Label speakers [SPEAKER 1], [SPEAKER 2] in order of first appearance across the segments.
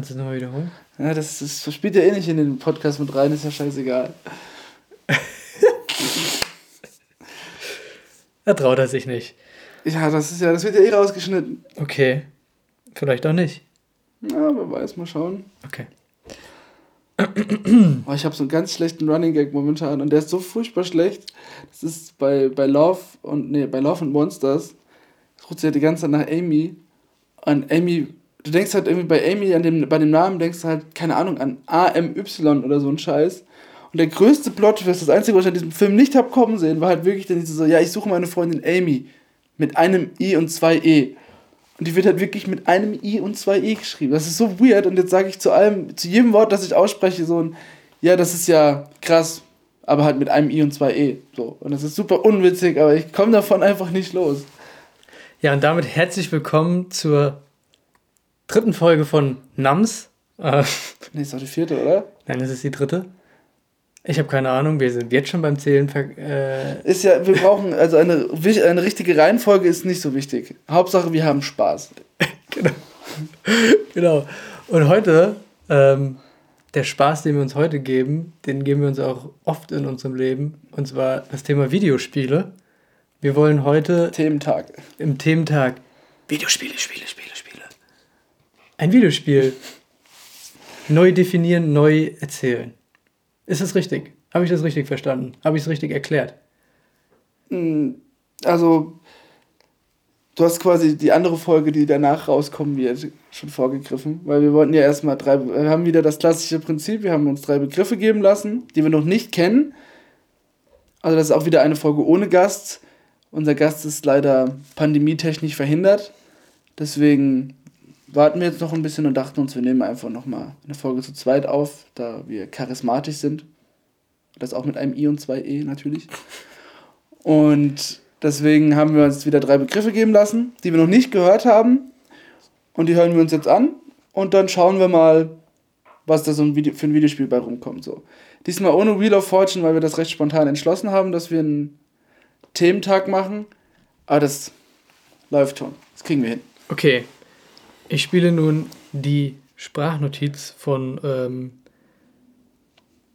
[SPEAKER 1] Kannst du es nochmal wiederholen?
[SPEAKER 2] Ja, das, das spielt ja eh nicht in den Podcast mit rein, ist ja scheißegal.
[SPEAKER 1] da traut er sich nicht.
[SPEAKER 2] Ja, das ist ja, das wird ja eh rausgeschnitten.
[SPEAKER 1] Okay. Vielleicht auch nicht.
[SPEAKER 2] Ja, wer weiß, mal schauen.
[SPEAKER 1] Okay.
[SPEAKER 2] Oh, ich habe so einen ganz schlechten Running Gag momentan und der ist so furchtbar schlecht. Das ist bei, bei Love und nee, bei Love and Monsters. Ruft sie ja die ganze Zeit nach Amy. Und Amy, du denkst halt irgendwie bei Amy an dem, bei dem Namen denkst du halt, keine Ahnung, an AMY oder so ein Scheiß. Und der größte Plot das Einzige, was ich an diesem Film nicht hab kommen sehen, war halt wirklich dann diese so, ja, ich suche meine Freundin Amy mit einem I und zwei E. Und die wird halt wirklich mit einem I und zwei E geschrieben. Das ist so weird. Und jetzt sage ich zu allem, zu jedem Wort, das ich ausspreche, so ein, ja, das ist ja krass, aber halt mit einem I und zwei E. So. Und das ist super unwitzig, aber ich komme davon einfach nicht los.
[SPEAKER 1] Ja, und damit herzlich willkommen zur dritten Folge von NAMS. Äh,
[SPEAKER 2] nee, ist doch die vierte, oder?
[SPEAKER 1] Nein, das ist die dritte. Ich habe keine Ahnung, wir sind jetzt schon beim Zählen.
[SPEAKER 2] Äh ist ja, wir brauchen, also eine, eine richtige Reihenfolge ist nicht so wichtig. Hauptsache, wir haben Spaß.
[SPEAKER 1] genau. genau. Und heute, ähm, der Spaß, den wir uns heute geben, den geben wir uns auch oft in unserem Leben. Und zwar das Thema Videospiele. Wir wollen heute.
[SPEAKER 2] Thementag.
[SPEAKER 1] Im Thementag. Videospiele, Spiele, Spiele, Spiele. Ein Videospiel. neu definieren, neu erzählen. Ist das richtig? Habe ich das richtig verstanden? Habe ich es richtig erklärt?
[SPEAKER 2] Hm, also, du hast quasi die andere Folge, die danach rauskommen wird, schon vorgegriffen, weil wir wollten ja erstmal drei, wir haben wieder das klassische Prinzip, wir haben uns drei Begriffe geben lassen, die wir noch nicht kennen. Also das ist auch wieder eine Folge ohne Gast. Unser Gast ist leider pandemietechnisch verhindert. Deswegen warten wir jetzt noch ein bisschen und dachten uns, wir nehmen einfach nochmal eine Folge zu zweit auf, da wir charismatisch sind. Das auch mit einem I und zwei E natürlich. Und deswegen haben wir uns wieder drei Begriffe geben lassen, die wir noch nicht gehört haben. Und die hören wir uns jetzt an. Und dann schauen wir mal, was da so ein Video, für ein Videospiel bei rumkommt. So. Diesmal ohne Wheel of Fortune, weil wir das recht spontan entschlossen haben, dass wir einen Thementag machen. Aber das läuft schon. Das kriegen wir hin.
[SPEAKER 1] Okay, ich spiele nun die Sprachnotiz von ähm,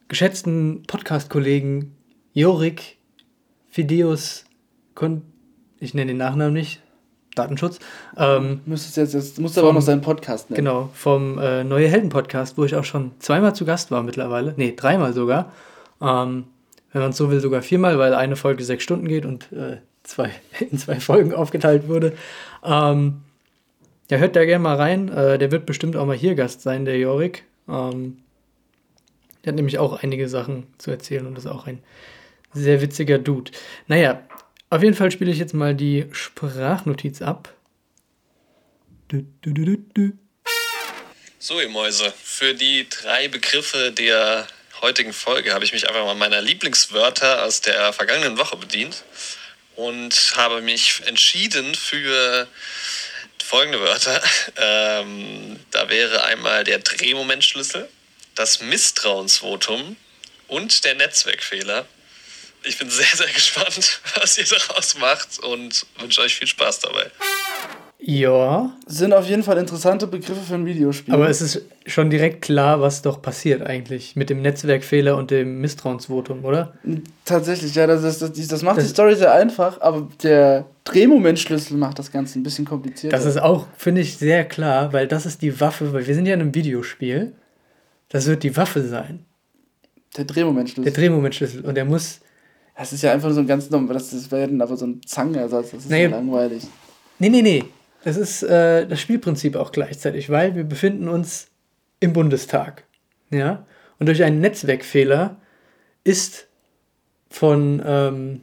[SPEAKER 1] geschätzten Podcast-Kollegen Jorik Fideus Kon ich nenne den Nachnamen nicht, Datenschutz. Ähm,
[SPEAKER 2] müsstest jetzt, jetzt musst du aber auch noch seinen Podcast
[SPEAKER 1] nennen. Genau, vom äh, Neue Helden Podcast, wo ich auch schon zweimal zu Gast war mittlerweile. Nee, dreimal sogar. Ähm, wenn man es so will, sogar viermal, weil eine Folge sechs Stunden geht und äh, zwei, in zwei Folgen aufgeteilt wurde. Ähm, ja, hört da gerne mal rein. Äh, der wird bestimmt auch mal hier Gast sein, der Jorik. Ähm, der hat nämlich auch einige Sachen zu erzählen und ist auch ein sehr witziger Dude. Naja, auf jeden Fall spiele ich jetzt mal die Sprachnotiz ab. Du,
[SPEAKER 3] du, du, so, ihr Mäuse, für die drei Begriffe der heutigen Folge habe ich mich einfach mal meiner Lieblingswörter aus der vergangenen Woche bedient und habe mich entschieden für folgende Wörter. Ähm, da wäre einmal der Drehmomentschlüssel, das Misstrauensvotum und der Netzwerkfehler. Ich bin sehr, sehr gespannt, was ihr daraus macht und wünsche euch viel Spaß dabei.
[SPEAKER 1] Ja.
[SPEAKER 2] Sind auf jeden Fall interessante Begriffe für ein Videospiel.
[SPEAKER 1] Aber es ist schon direkt klar, was doch passiert eigentlich mit dem Netzwerkfehler und dem Misstrauensvotum, oder?
[SPEAKER 2] Tatsächlich, ja, das, ist, das, das macht das die Story sehr einfach, aber der Drehmomentschlüssel macht das Ganze ein bisschen komplizierter.
[SPEAKER 1] Das ist auch, finde ich, sehr klar, weil das ist die Waffe, weil wir sind ja in einem Videospiel. Das wird die Waffe sein.
[SPEAKER 2] Der Drehmomentschlüssel.
[SPEAKER 1] Der Drehmomentschlüssel. Und der muss.
[SPEAKER 2] Das ist ja einfach so ein ganz das, das wäre aber so ein Zangenersatz. Das ist naja, so langweilig.
[SPEAKER 1] Nee, nee, nee. Das ist äh, das Spielprinzip auch gleichzeitig, weil wir befinden uns im Bundestag. Ja? Und durch einen Netzwerkfehler ist von ähm,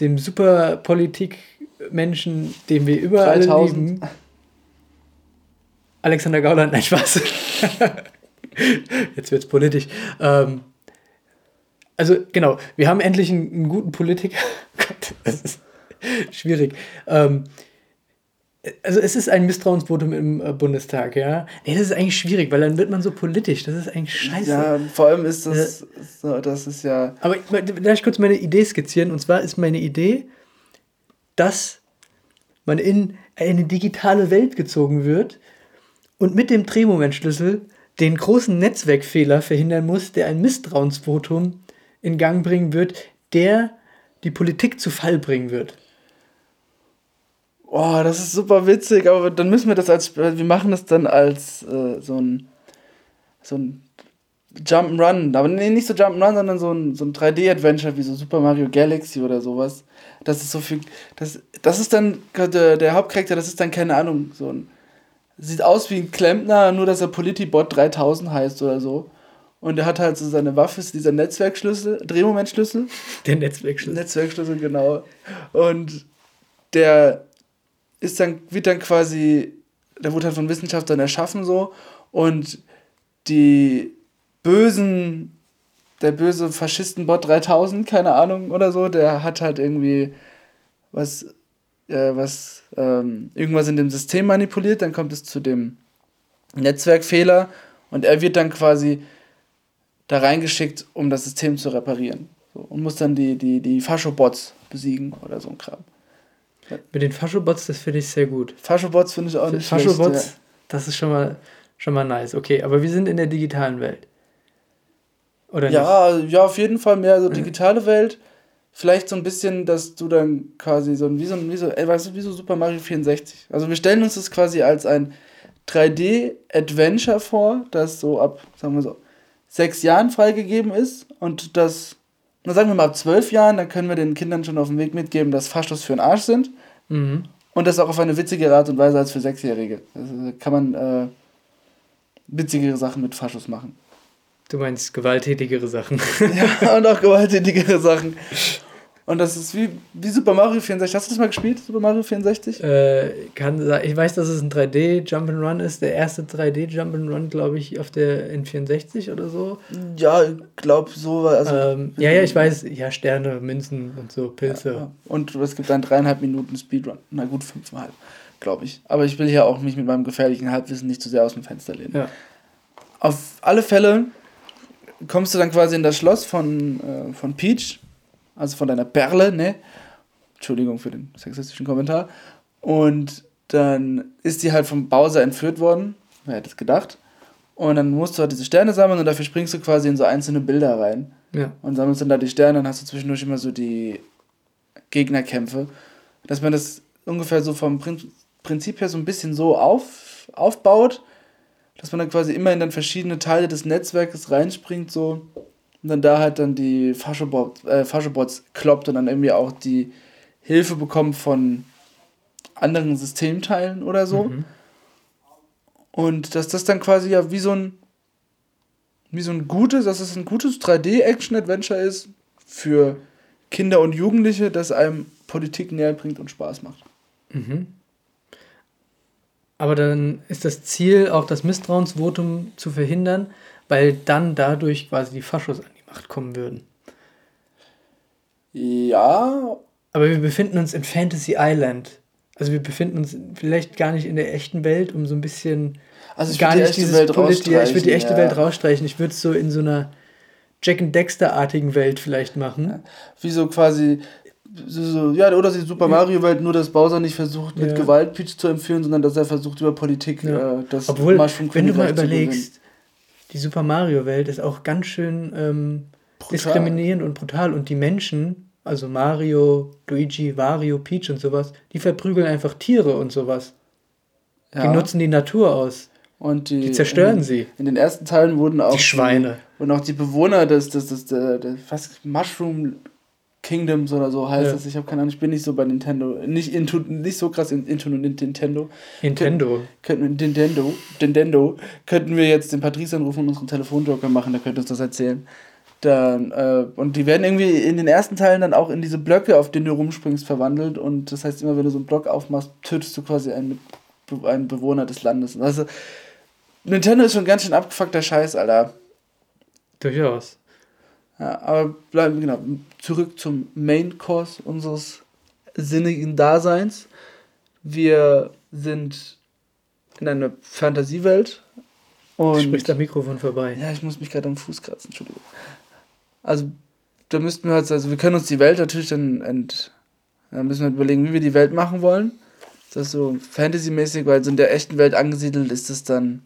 [SPEAKER 1] dem Superpolitik-Menschen, den wir überall 3000. lieben, Alexander Gauland, nein, Spaß. Jetzt wird es politisch. Ähm, also, genau, wir haben endlich einen, einen guten Politiker. Gott, das ist schwierig. Ähm, also es ist ein Misstrauensvotum im äh, Bundestag, ja. Nee, das ist eigentlich schwierig, weil dann wird man so politisch. Das ist eigentlich scheiße.
[SPEAKER 2] Ja, vor allem ist das, äh, das ist ja.
[SPEAKER 1] Aber darf ich kurz meine Idee skizzieren? Und zwar ist meine Idee, dass man in eine digitale Welt gezogen wird und mit dem Drehmomentschlüssel den großen Netzwerkfehler verhindern muss, der ein Misstrauensvotum in Gang bringen wird, der die Politik zu Fall bringen wird.
[SPEAKER 2] Oh, das ist super witzig, aber dann müssen wir das als, wir machen das dann als äh, so ein, so ein Jump'n'Run, aber nee, nicht so Jump'n'Run, sondern so ein, so ein 3D-Adventure wie so Super Mario Galaxy oder sowas. Das ist so viel, das, das ist dann, der, der Hauptcharakter, das ist dann keine Ahnung, so ein, sieht aus wie ein Klempner, nur dass er Politibot 3000 heißt oder so. Und er hat halt so seine Waffe, ist dieser Netzwerkschlüssel, Drehmomentschlüssel.
[SPEAKER 1] Der Netzwerkschlüssel.
[SPEAKER 2] Netzwerkschlüssel, genau. Und der ist dann, wird dann quasi, der wurde halt von Wissenschaftlern erschaffen so. Und die bösen, der böse Faschistenbot 3000, keine Ahnung oder so, der hat halt irgendwie was, äh, was, ähm, irgendwas in dem System manipuliert, dann kommt es zu dem Netzwerkfehler und er wird dann quasi da reingeschickt, um das System zu reparieren. So, und muss dann die, die, die Faschobots besiegen oder so ein Kram.
[SPEAKER 1] Mit den Faschobots, das finde ich sehr gut.
[SPEAKER 2] Faschobots finde ich auch nicht
[SPEAKER 1] Faschobots, ja. das ist schon mal, schon mal nice. Okay, aber wir sind in der digitalen Welt.
[SPEAKER 2] Oder ja, nicht? ja, auf jeden Fall mehr so digitale Welt. Vielleicht so ein bisschen, dass du dann quasi so ein, wie so ein, wie so, ey, weißt du, wie so Super Mario 64. Also wir stellen uns das quasi als ein 3D-Adventure vor, das so ab, sagen wir so, sechs Jahren freigegeben ist und das, na sagen wir mal ab zwölf Jahren, dann können wir den Kindern schon auf den Weg mitgeben, dass Faschos für den Arsch sind. Mhm. Und das auch auf eine witzigere Art und Weise als für Sechsjährige. Also kann man äh, witzigere Sachen mit Faschos machen.
[SPEAKER 1] Du meinst gewalttätigere Sachen.
[SPEAKER 2] ja, und auch gewalttätigere Sachen. Und das ist wie, wie Super Mario 64. Hast du das mal gespielt, Super Mario 64?
[SPEAKER 1] Äh, kann sein. Ich weiß, dass es ein 3D Jump'n'Run ist. Der erste 3D Jump'n'Run, glaube ich, auf der N64 oder so.
[SPEAKER 2] Ja, ich glaube so. Also
[SPEAKER 1] ähm, ja, ja, ich weiß. Ja, Sterne, Münzen und so, Pilze. Ja,
[SPEAKER 2] und es gibt dann dreieinhalb Minuten Speedrun. Na gut, fünfeinhalb, glaube ich. Aber ich will hier auch mich mit meinem gefährlichen Halbwissen nicht zu sehr aus dem Fenster lehnen. Ja. Auf alle Fälle kommst du dann quasi in das Schloss von, äh, von Peach also von deiner Perle, ne? Entschuldigung für den sexistischen Kommentar. Und dann ist die halt vom Bowser entführt worden. Wer hätte es gedacht? Und dann musst du halt diese Sterne sammeln und dafür springst du quasi in so einzelne Bilder rein. Ja. Und sammelst dann da die Sterne und hast du zwischendurch immer so die Gegnerkämpfe. Dass man das ungefähr so vom Prinzip her so ein bisschen so auf, aufbaut, dass man dann quasi immer in dann verschiedene Teile des Netzwerkes reinspringt, so und dann da halt dann die Faschobots, äh, Faschobots kloppt und dann irgendwie auch die Hilfe bekommt von anderen Systemteilen oder so. Mhm. Und dass das dann quasi ja wie so ein wie so ein gutes, dass es ein gutes 3D-Action-Adventure ist für Kinder und Jugendliche, das einem Politik näher bringt und Spaß macht. Mhm.
[SPEAKER 1] Aber dann ist das Ziel, auch das Misstrauensvotum zu verhindern, weil dann dadurch quasi die Faschos an die Macht kommen würden.
[SPEAKER 2] Ja.
[SPEAKER 1] Aber wir befinden uns in Fantasy Island. Also wir befinden uns vielleicht gar nicht in der echten Welt, um so ein bisschen also ich gar nicht die Welt Polit ja, ich würde die echte ja. Welt rausstreichen. Ich würde es so in so einer Jack and Dexter-artigen Welt vielleicht machen.
[SPEAKER 2] Wie so quasi so, so, ja, oder die Super Mario Welt, nur dass Bowser nicht versucht, mit ja. Gewalt Peach zu entführen, sondern dass er versucht, über Politik ja. äh, das
[SPEAKER 1] Obwohl, wenn du mal überlegst, die Super Mario Welt ist auch ganz schön ähm, diskriminierend und brutal und die Menschen, also Mario, Luigi, Wario, Peach und sowas, die verprügeln einfach Tiere und sowas. Ja. Die nutzen die Natur aus. Und die, die zerstören
[SPEAKER 2] in,
[SPEAKER 1] sie.
[SPEAKER 2] In den ersten Teilen wurden auch
[SPEAKER 1] die Schweine.
[SPEAKER 2] Die, und auch die Bewohner des, des, des, des, des fast Mushroom Kingdoms oder so heißt ja. das. Ich habe keine Ahnung, ich bin nicht so bei Nintendo, nicht, into, nicht so krass in, into Nintendo. Nintendo. Könnten, Nintendo, Nintendo. Könnten wir jetzt den Patrice anrufen und unseren Telefonjoker machen, der könnte uns das erzählen. Dann, äh, und die werden irgendwie in den ersten Teilen dann auch in diese Blöcke, auf denen du rumspringst, verwandelt. Und das heißt, immer wenn du so einen Block aufmachst, tötest du quasi einen, einen Bewohner des Landes. Also, Nintendo ist schon ganz schön abgefuckter Scheiß, Alter.
[SPEAKER 1] Durchaus.
[SPEAKER 2] Ja, aber bleiben genau zurück zum Main Course unseres sinnigen Daseins. Wir sind in einer Fantasiewelt.
[SPEAKER 1] Und Spricht am Mikrofon vorbei.
[SPEAKER 2] Ja, ich muss mich gerade am Fuß kratzen, Entschuldigung. Also, da müssten wir halt, also wir können uns die Welt natürlich dann ent, da müssen wir überlegen, wie wir die Welt machen wollen. Ist das so Fantasy-mäßig, weil so in der echten Welt angesiedelt ist es dann,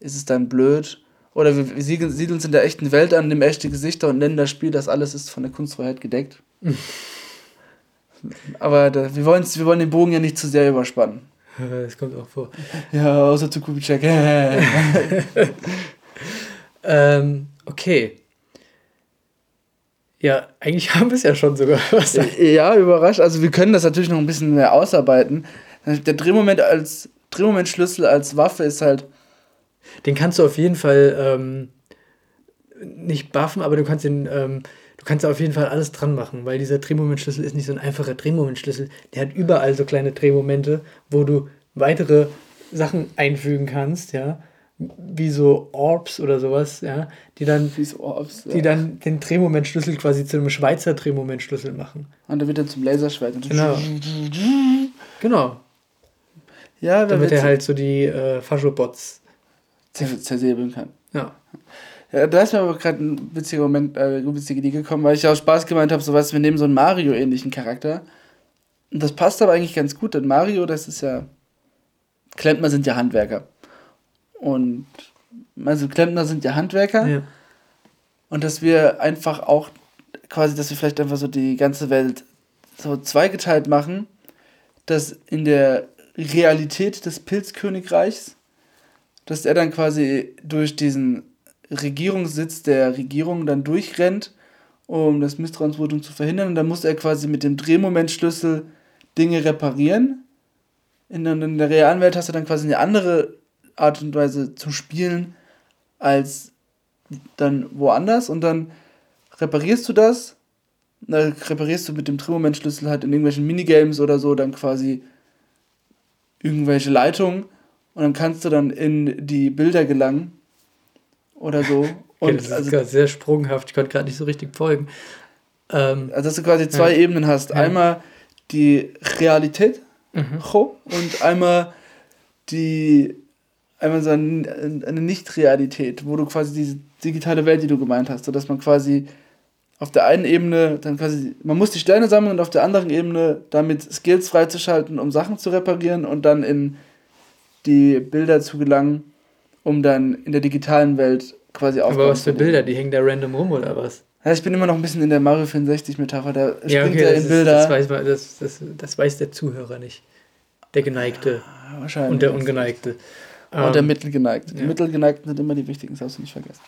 [SPEAKER 2] ist es dann blöd? Oder wir, wir siedeln es in der echten Welt an, nehmen echte Gesichter und nennen das Spiel, das alles ist von der Kunstfreiheit gedeckt. Aber da, wir, wir wollen den Bogen ja nicht zu sehr überspannen.
[SPEAKER 1] Das kommt auch vor.
[SPEAKER 2] Ja, außer zu Kubitschek.
[SPEAKER 1] ähm, okay. Ja, eigentlich haben wir es ja schon sogar. Was
[SPEAKER 2] ja, überrascht. Also wir können das natürlich noch ein bisschen mehr ausarbeiten. Der Drehmoment als Drehmomentschlüssel als Waffe ist halt.
[SPEAKER 1] Den kannst du auf jeden Fall ähm, nicht buffen, aber du kannst den, ähm, du kannst da auf jeden Fall alles dran machen, weil dieser Drehmomentschlüssel ist nicht so ein einfacher Drehmomentschlüssel. Der hat überall so kleine Drehmomente, wo du weitere Sachen einfügen kannst, ja wie so Orbs oder sowas, ja, die dann, so Orbs, die ja. dann den Drehmomentschlüssel quasi zu einem Schweizer Drehmomentschlüssel machen.
[SPEAKER 2] Und dann wird er zum Laserschwert.
[SPEAKER 1] Genau. genau. Ja, damit er halt so die äh, Faschobots
[SPEAKER 2] zersäbeln kann. Ja. Ja, da ist mir aber gerade ein witziger Moment, äh, eine witzige Idee gekommen, weil ich auch Spaß gemeint habe, so was, wir nehmen so einen Mario-ähnlichen Charakter. Und das passt aber eigentlich ganz gut, denn Mario, das ist ja. Klempner sind ja Handwerker. Und also Klempner sind ja Handwerker. Ja. Und dass wir einfach auch quasi, dass wir vielleicht einfach so die ganze Welt so zweigeteilt machen, dass in der Realität des Pilzkönigreichs, dass er dann quasi durch diesen Regierungssitz der Regierung dann durchrennt, um das Misstrauensvotum zu verhindern. Und dann muss er quasi mit dem Drehmomentschlüssel Dinge reparieren. In, in der realen Welt hast du dann quasi eine andere Art und Weise zu spielen als dann woanders und dann reparierst du das, dann reparierst du mit dem Drehmomentschlüssel halt in irgendwelchen Minigames oder so dann quasi irgendwelche Leitungen und dann kannst du dann in die Bilder gelangen oder so.
[SPEAKER 1] Und das ist also, sehr sprunghaft, ich konnte gerade nicht so richtig folgen.
[SPEAKER 2] Ähm, also dass du quasi zwei ja. Ebenen hast. Ja. Einmal die Realität mhm. und einmal die einmal so eine, eine Nicht-Realität, wo du quasi diese digitale Welt, die du gemeint hast, sodass man quasi auf der einen Ebene dann quasi, man muss die Sterne sammeln und auf der anderen Ebene damit Skills freizuschalten, um Sachen zu reparieren und dann in die Bilder zu gelangen, um dann in der digitalen Welt quasi
[SPEAKER 1] aufzubauen. Aber was für Bilder? Die hängen da random rum oder was?
[SPEAKER 2] Ja, ich bin immer noch ein bisschen in der Mario 64 Metapher, da ja,
[SPEAKER 1] okay, er in Bilder. Das weiß, man, das, das, das weiß der Zuhörer nicht. Der Geneigte. Ja, wahrscheinlich. Und der Ungeneigte.
[SPEAKER 2] Und um, der ähm, Mittelgeneigte. Die ja. Mittelgeneigten sind immer die wichtigen, das darfst du nicht vergessen.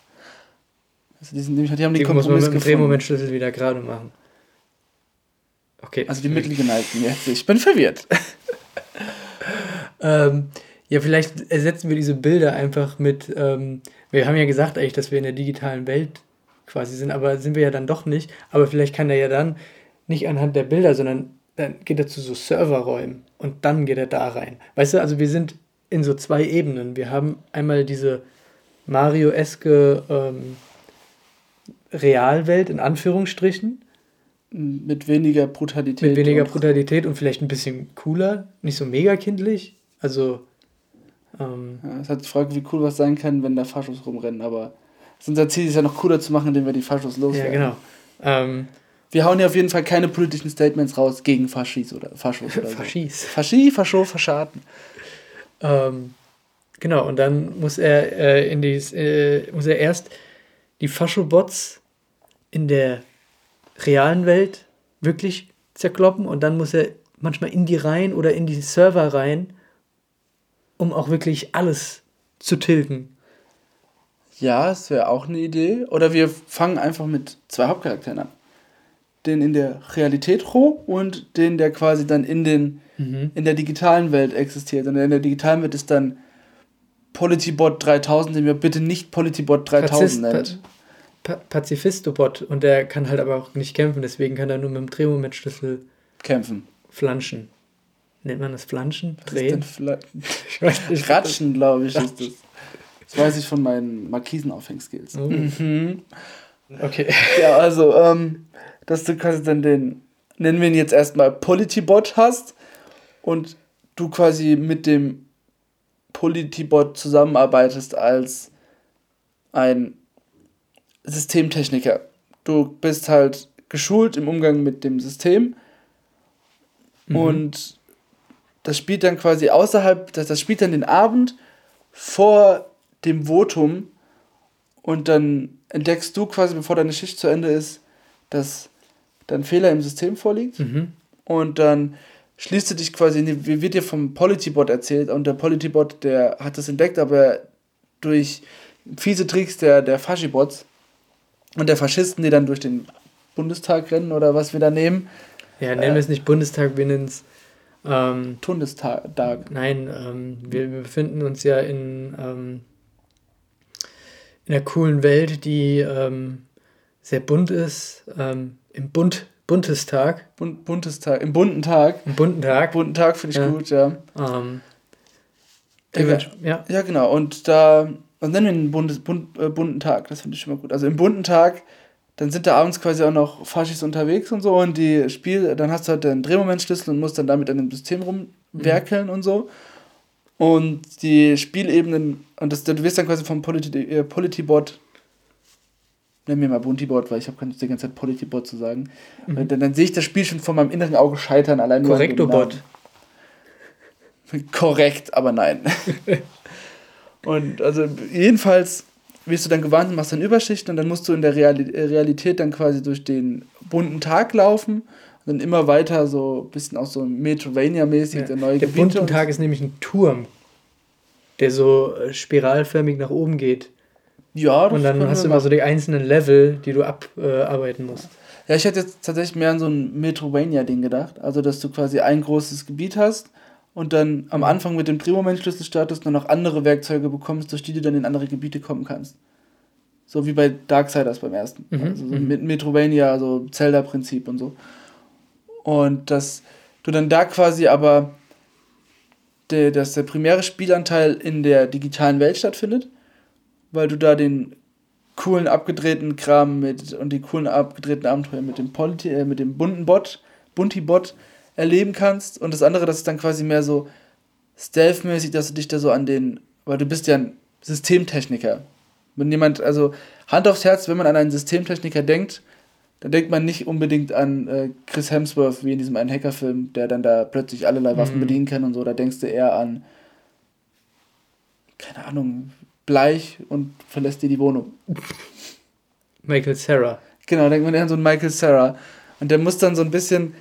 [SPEAKER 2] Also die, sind, die haben
[SPEAKER 1] den die Kompromiss muss man mit dem Drehmomentschlüssel wieder gerade machen.
[SPEAKER 2] Okay. Also die Mittelgeneigten jetzt. Ich bin verwirrt.
[SPEAKER 1] ähm, ja, vielleicht ersetzen wir diese Bilder einfach mit. Ähm, wir haben ja gesagt eigentlich, dass wir in der digitalen Welt quasi sind, aber sind wir ja dann doch nicht. Aber vielleicht kann er ja dann nicht anhand der Bilder, sondern dann geht er zu so Serverräumen und dann geht er da rein. Weißt du, also wir sind in so zwei Ebenen. Wir haben einmal diese Mario-eske ähm, Realwelt in Anführungsstrichen.
[SPEAKER 2] Mit weniger Brutalität.
[SPEAKER 1] Mit weniger Brutalität und vielleicht ein bisschen cooler, nicht so mega kindlich. Also. Ähm,
[SPEAKER 2] ja, es halt die Frage, wie cool was sein kann, wenn da Faschos rumrennen, aber unser Ziel ist ja noch cooler zu machen, indem wir die Faschos loswerden. Ja, genau. Ähm, wir hauen ja auf jeden Fall keine politischen Statements raus gegen Faschis oder Faschos oder so. Faschis. Faschi, Fascho, Faschaten.
[SPEAKER 1] Ähm, genau, und dann muss er, äh, in die, äh, muss er erst die Faschobots in der realen Welt wirklich zerkloppen und dann muss er manchmal in die Reihen oder in die Server rein, um auch wirklich alles zu tilgen.
[SPEAKER 2] Ja, das wäre auch eine Idee. Oder wir fangen einfach mit zwei Hauptcharakteren an. Den in der Realität Ro und den, der quasi dann in den mhm. in der digitalen Welt existiert. Und in der digitalen Welt ist dann Politybot 3000, den wir bitte nicht Politybot 3000 nennt.
[SPEAKER 1] Pa Pazifistobot und der kann halt aber auch nicht kämpfen, deswegen kann er nur mit dem Drehmomentschlüssel
[SPEAKER 2] kämpfen.
[SPEAKER 1] Flanschen. Nennt man das Flanschen? Drehen?
[SPEAKER 2] Fla Ratschen, glaube ich, ist das. Das weiß ich von meinen Markisenaufhängskills. Oh. Mhm. Okay. Ja, also, ähm, dass du quasi dann den, nennen wir ihn jetzt erstmal Politybot hast und du quasi mit dem Politibot zusammenarbeitest als ein Systemtechniker. Du bist halt geschult im Umgang mit dem System mhm. und das spielt dann quasi außerhalb, das, das spielt dann den Abend vor dem Votum und dann entdeckst du quasi, bevor deine Schicht zu Ende ist, dass dann Fehler im System vorliegt
[SPEAKER 1] Mhm.
[SPEAKER 2] und dann schließt du dich quasi, in die, wie wird dir vom Politybot erzählt und der Politybot, der hat das entdeckt, aber durch fiese Tricks der, der Faschibots und der Faschisten, die dann durch den Bundestag rennen oder was wir da nehmen.
[SPEAKER 1] Ja, nennen wir es nicht Bundestag, wir nennen es. Ähm,
[SPEAKER 2] Tundestag.
[SPEAKER 1] Nein, ähm, wir, wir befinden uns ja in, ähm, in einer coolen Welt, die ähm, sehr bunt ist. Ähm, Im Bund, Bundestag.
[SPEAKER 2] Bund, Bundestag. Im bunten Tag.
[SPEAKER 1] Im bunten Tag.
[SPEAKER 2] Bunten Tag finde ich
[SPEAKER 1] Ja.
[SPEAKER 2] gut, ja.
[SPEAKER 1] Ähm,
[SPEAKER 2] Ja,
[SPEAKER 1] ja.
[SPEAKER 2] Ja, genau. Und da, was nennen wir den Bundes, Bund, äh, bunten Tag? Das finde ich schon mal gut. Also im bunten Tag, dann sind da abends quasi auch noch Faschis unterwegs und so und die Spiel, dann hast du halt den Drehmomentschlüssel und musst dann damit an dem System rumwerkeln und so. Und die Spielebenen, und das, du wirst dann quasi vom Politi äh, Politibot, nenn mir mal Buntibot, weil ich habe die ganze Zeit Politibot zu sagen. Weil Dann, dann sehe ich das Spiel schon vor meinem inneren Auge scheitern, allein nur
[SPEAKER 1] Korrektobot.
[SPEAKER 2] Korrekt, aber nein. und also jedenfalls wirst du dann gewarnt und machst dann Überschichten und dann musst du in der äh, Realität dann quasi durch den bunten Tag laufen und dann immer weiter so ein bisschen auch so Metrovania-mäßig
[SPEAKER 1] Ja.
[SPEAKER 2] der neue
[SPEAKER 1] Der
[SPEAKER 2] Gebiete
[SPEAKER 1] bunte Tag ist nämlich ein Turm, der so äh, spiralförmig nach oben geht.
[SPEAKER 2] Ja, das
[SPEAKER 1] Und dann hast du immer so die einzelnen Level, die du abarbeiten musst.
[SPEAKER 2] Ja, ich hätte jetzt tatsächlich mehr an so ein Metrovania-Ding gedacht. Also, dass du quasi ein großes Gebiet hast und dann am Anfang mit dem Drehmomentschlüssel startest und noch andere Werkzeuge bekommst, durch die du dann in andere Gebiete kommen kannst. So wie bei Darksiders beim ersten.
[SPEAKER 1] Mhm,
[SPEAKER 2] Also so
[SPEAKER 1] mhm.
[SPEAKER 2] mit Metrovania, also Zelda-Prinzip und so. Und dass du dann da quasi aber, der, dass der primäre Spielanteil in der digitalen Welt stattfindet, weil du da den coolen abgedrehten Kram mit und die coolen abgedrehten Abenteuer mit dem Politi äh, mit dem bunten Bot, Bunti-Bot erleben kannst und das andere, das ist dann quasi mehr so stealth-mäßig, dass du dich da so an den, weil du bist ja ein Systemtechniker. Wenn jemand, also Hand aufs Herz, wenn man an einen Systemtechniker denkt, dann denkt man nicht unbedingt an äh, Chris Hemsworth wie in diesem einen Hackerfilm, der dann da plötzlich allerlei Waffen
[SPEAKER 1] Mhm.
[SPEAKER 2] bedienen kann und so. Da denkst du eher an, keine Ahnung, Bleich und verlässt dir die Wohnung.
[SPEAKER 1] Michael Sarah.
[SPEAKER 2] Genau, denkt man eher an so einen Michael Sarah. Und der muss dann so ein bisschen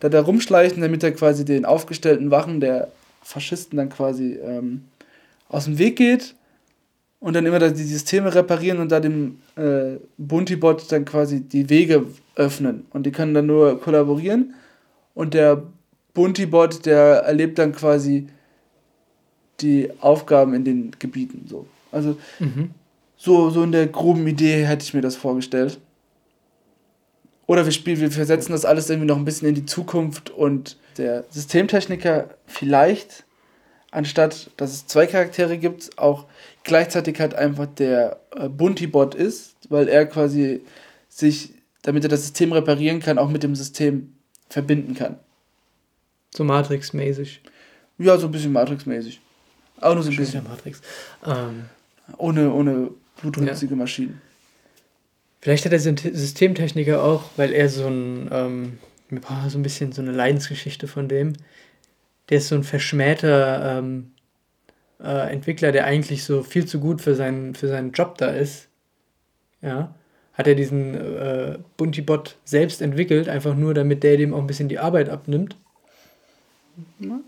[SPEAKER 2] da, da rumschleichen, damit er quasi den aufgestellten Wachen der Faschisten dann quasi ähm, aus dem Weg geht und dann immer da die Systeme reparieren und da dem äh, Buntibot dann quasi die Wege öffnen. Und die können dann nur kollaborieren. Und der Buntibot, der erlebt dann quasi die Aufgaben in den Gebieten. So. Also
[SPEAKER 1] Mhm.
[SPEAKER 2] so, so in der groben Idee hätte ich mir das vorgestellt. Oder wir spielen, wir versetzen das alles irgendwie noch ein bisschen in die Zukunft und der Systemtechniker vielleicht, anstatt dass es zwei Charaktere gibt, auch gleichzeitig halt einfach der äh, Buntibot ist, weil er quasi sich, damit er das System reparieren kann, auch mit dem System verbinden kann.
[SPEAKER 1] So Matrix-mäßig.
[SPEAKER 2] Ja, so ein bisschen Matrix-mäßig. Auch nur so ein bisschen.
[SPEAKER 1] Matrix. Ähm,
[SPEAKER 2] Ohne, ohne blutrünstige Maschinen.
[SPEAKER 1] Vielleicht hat der Systemtechniker auch, weil er so ein, ähm, so ein bisschen so eine Leidensgeschichte von dem. Der ist so ein verschmähter ähm, äh, Entwickler, der eigentlich so viel zu gut für seinen, für seinen Job da ist. Ja. Hat er diesen äh, Buntibot selbst entwickelt, einfach nur, damit der dem auch ein bisschen die Arbeit abnimmt.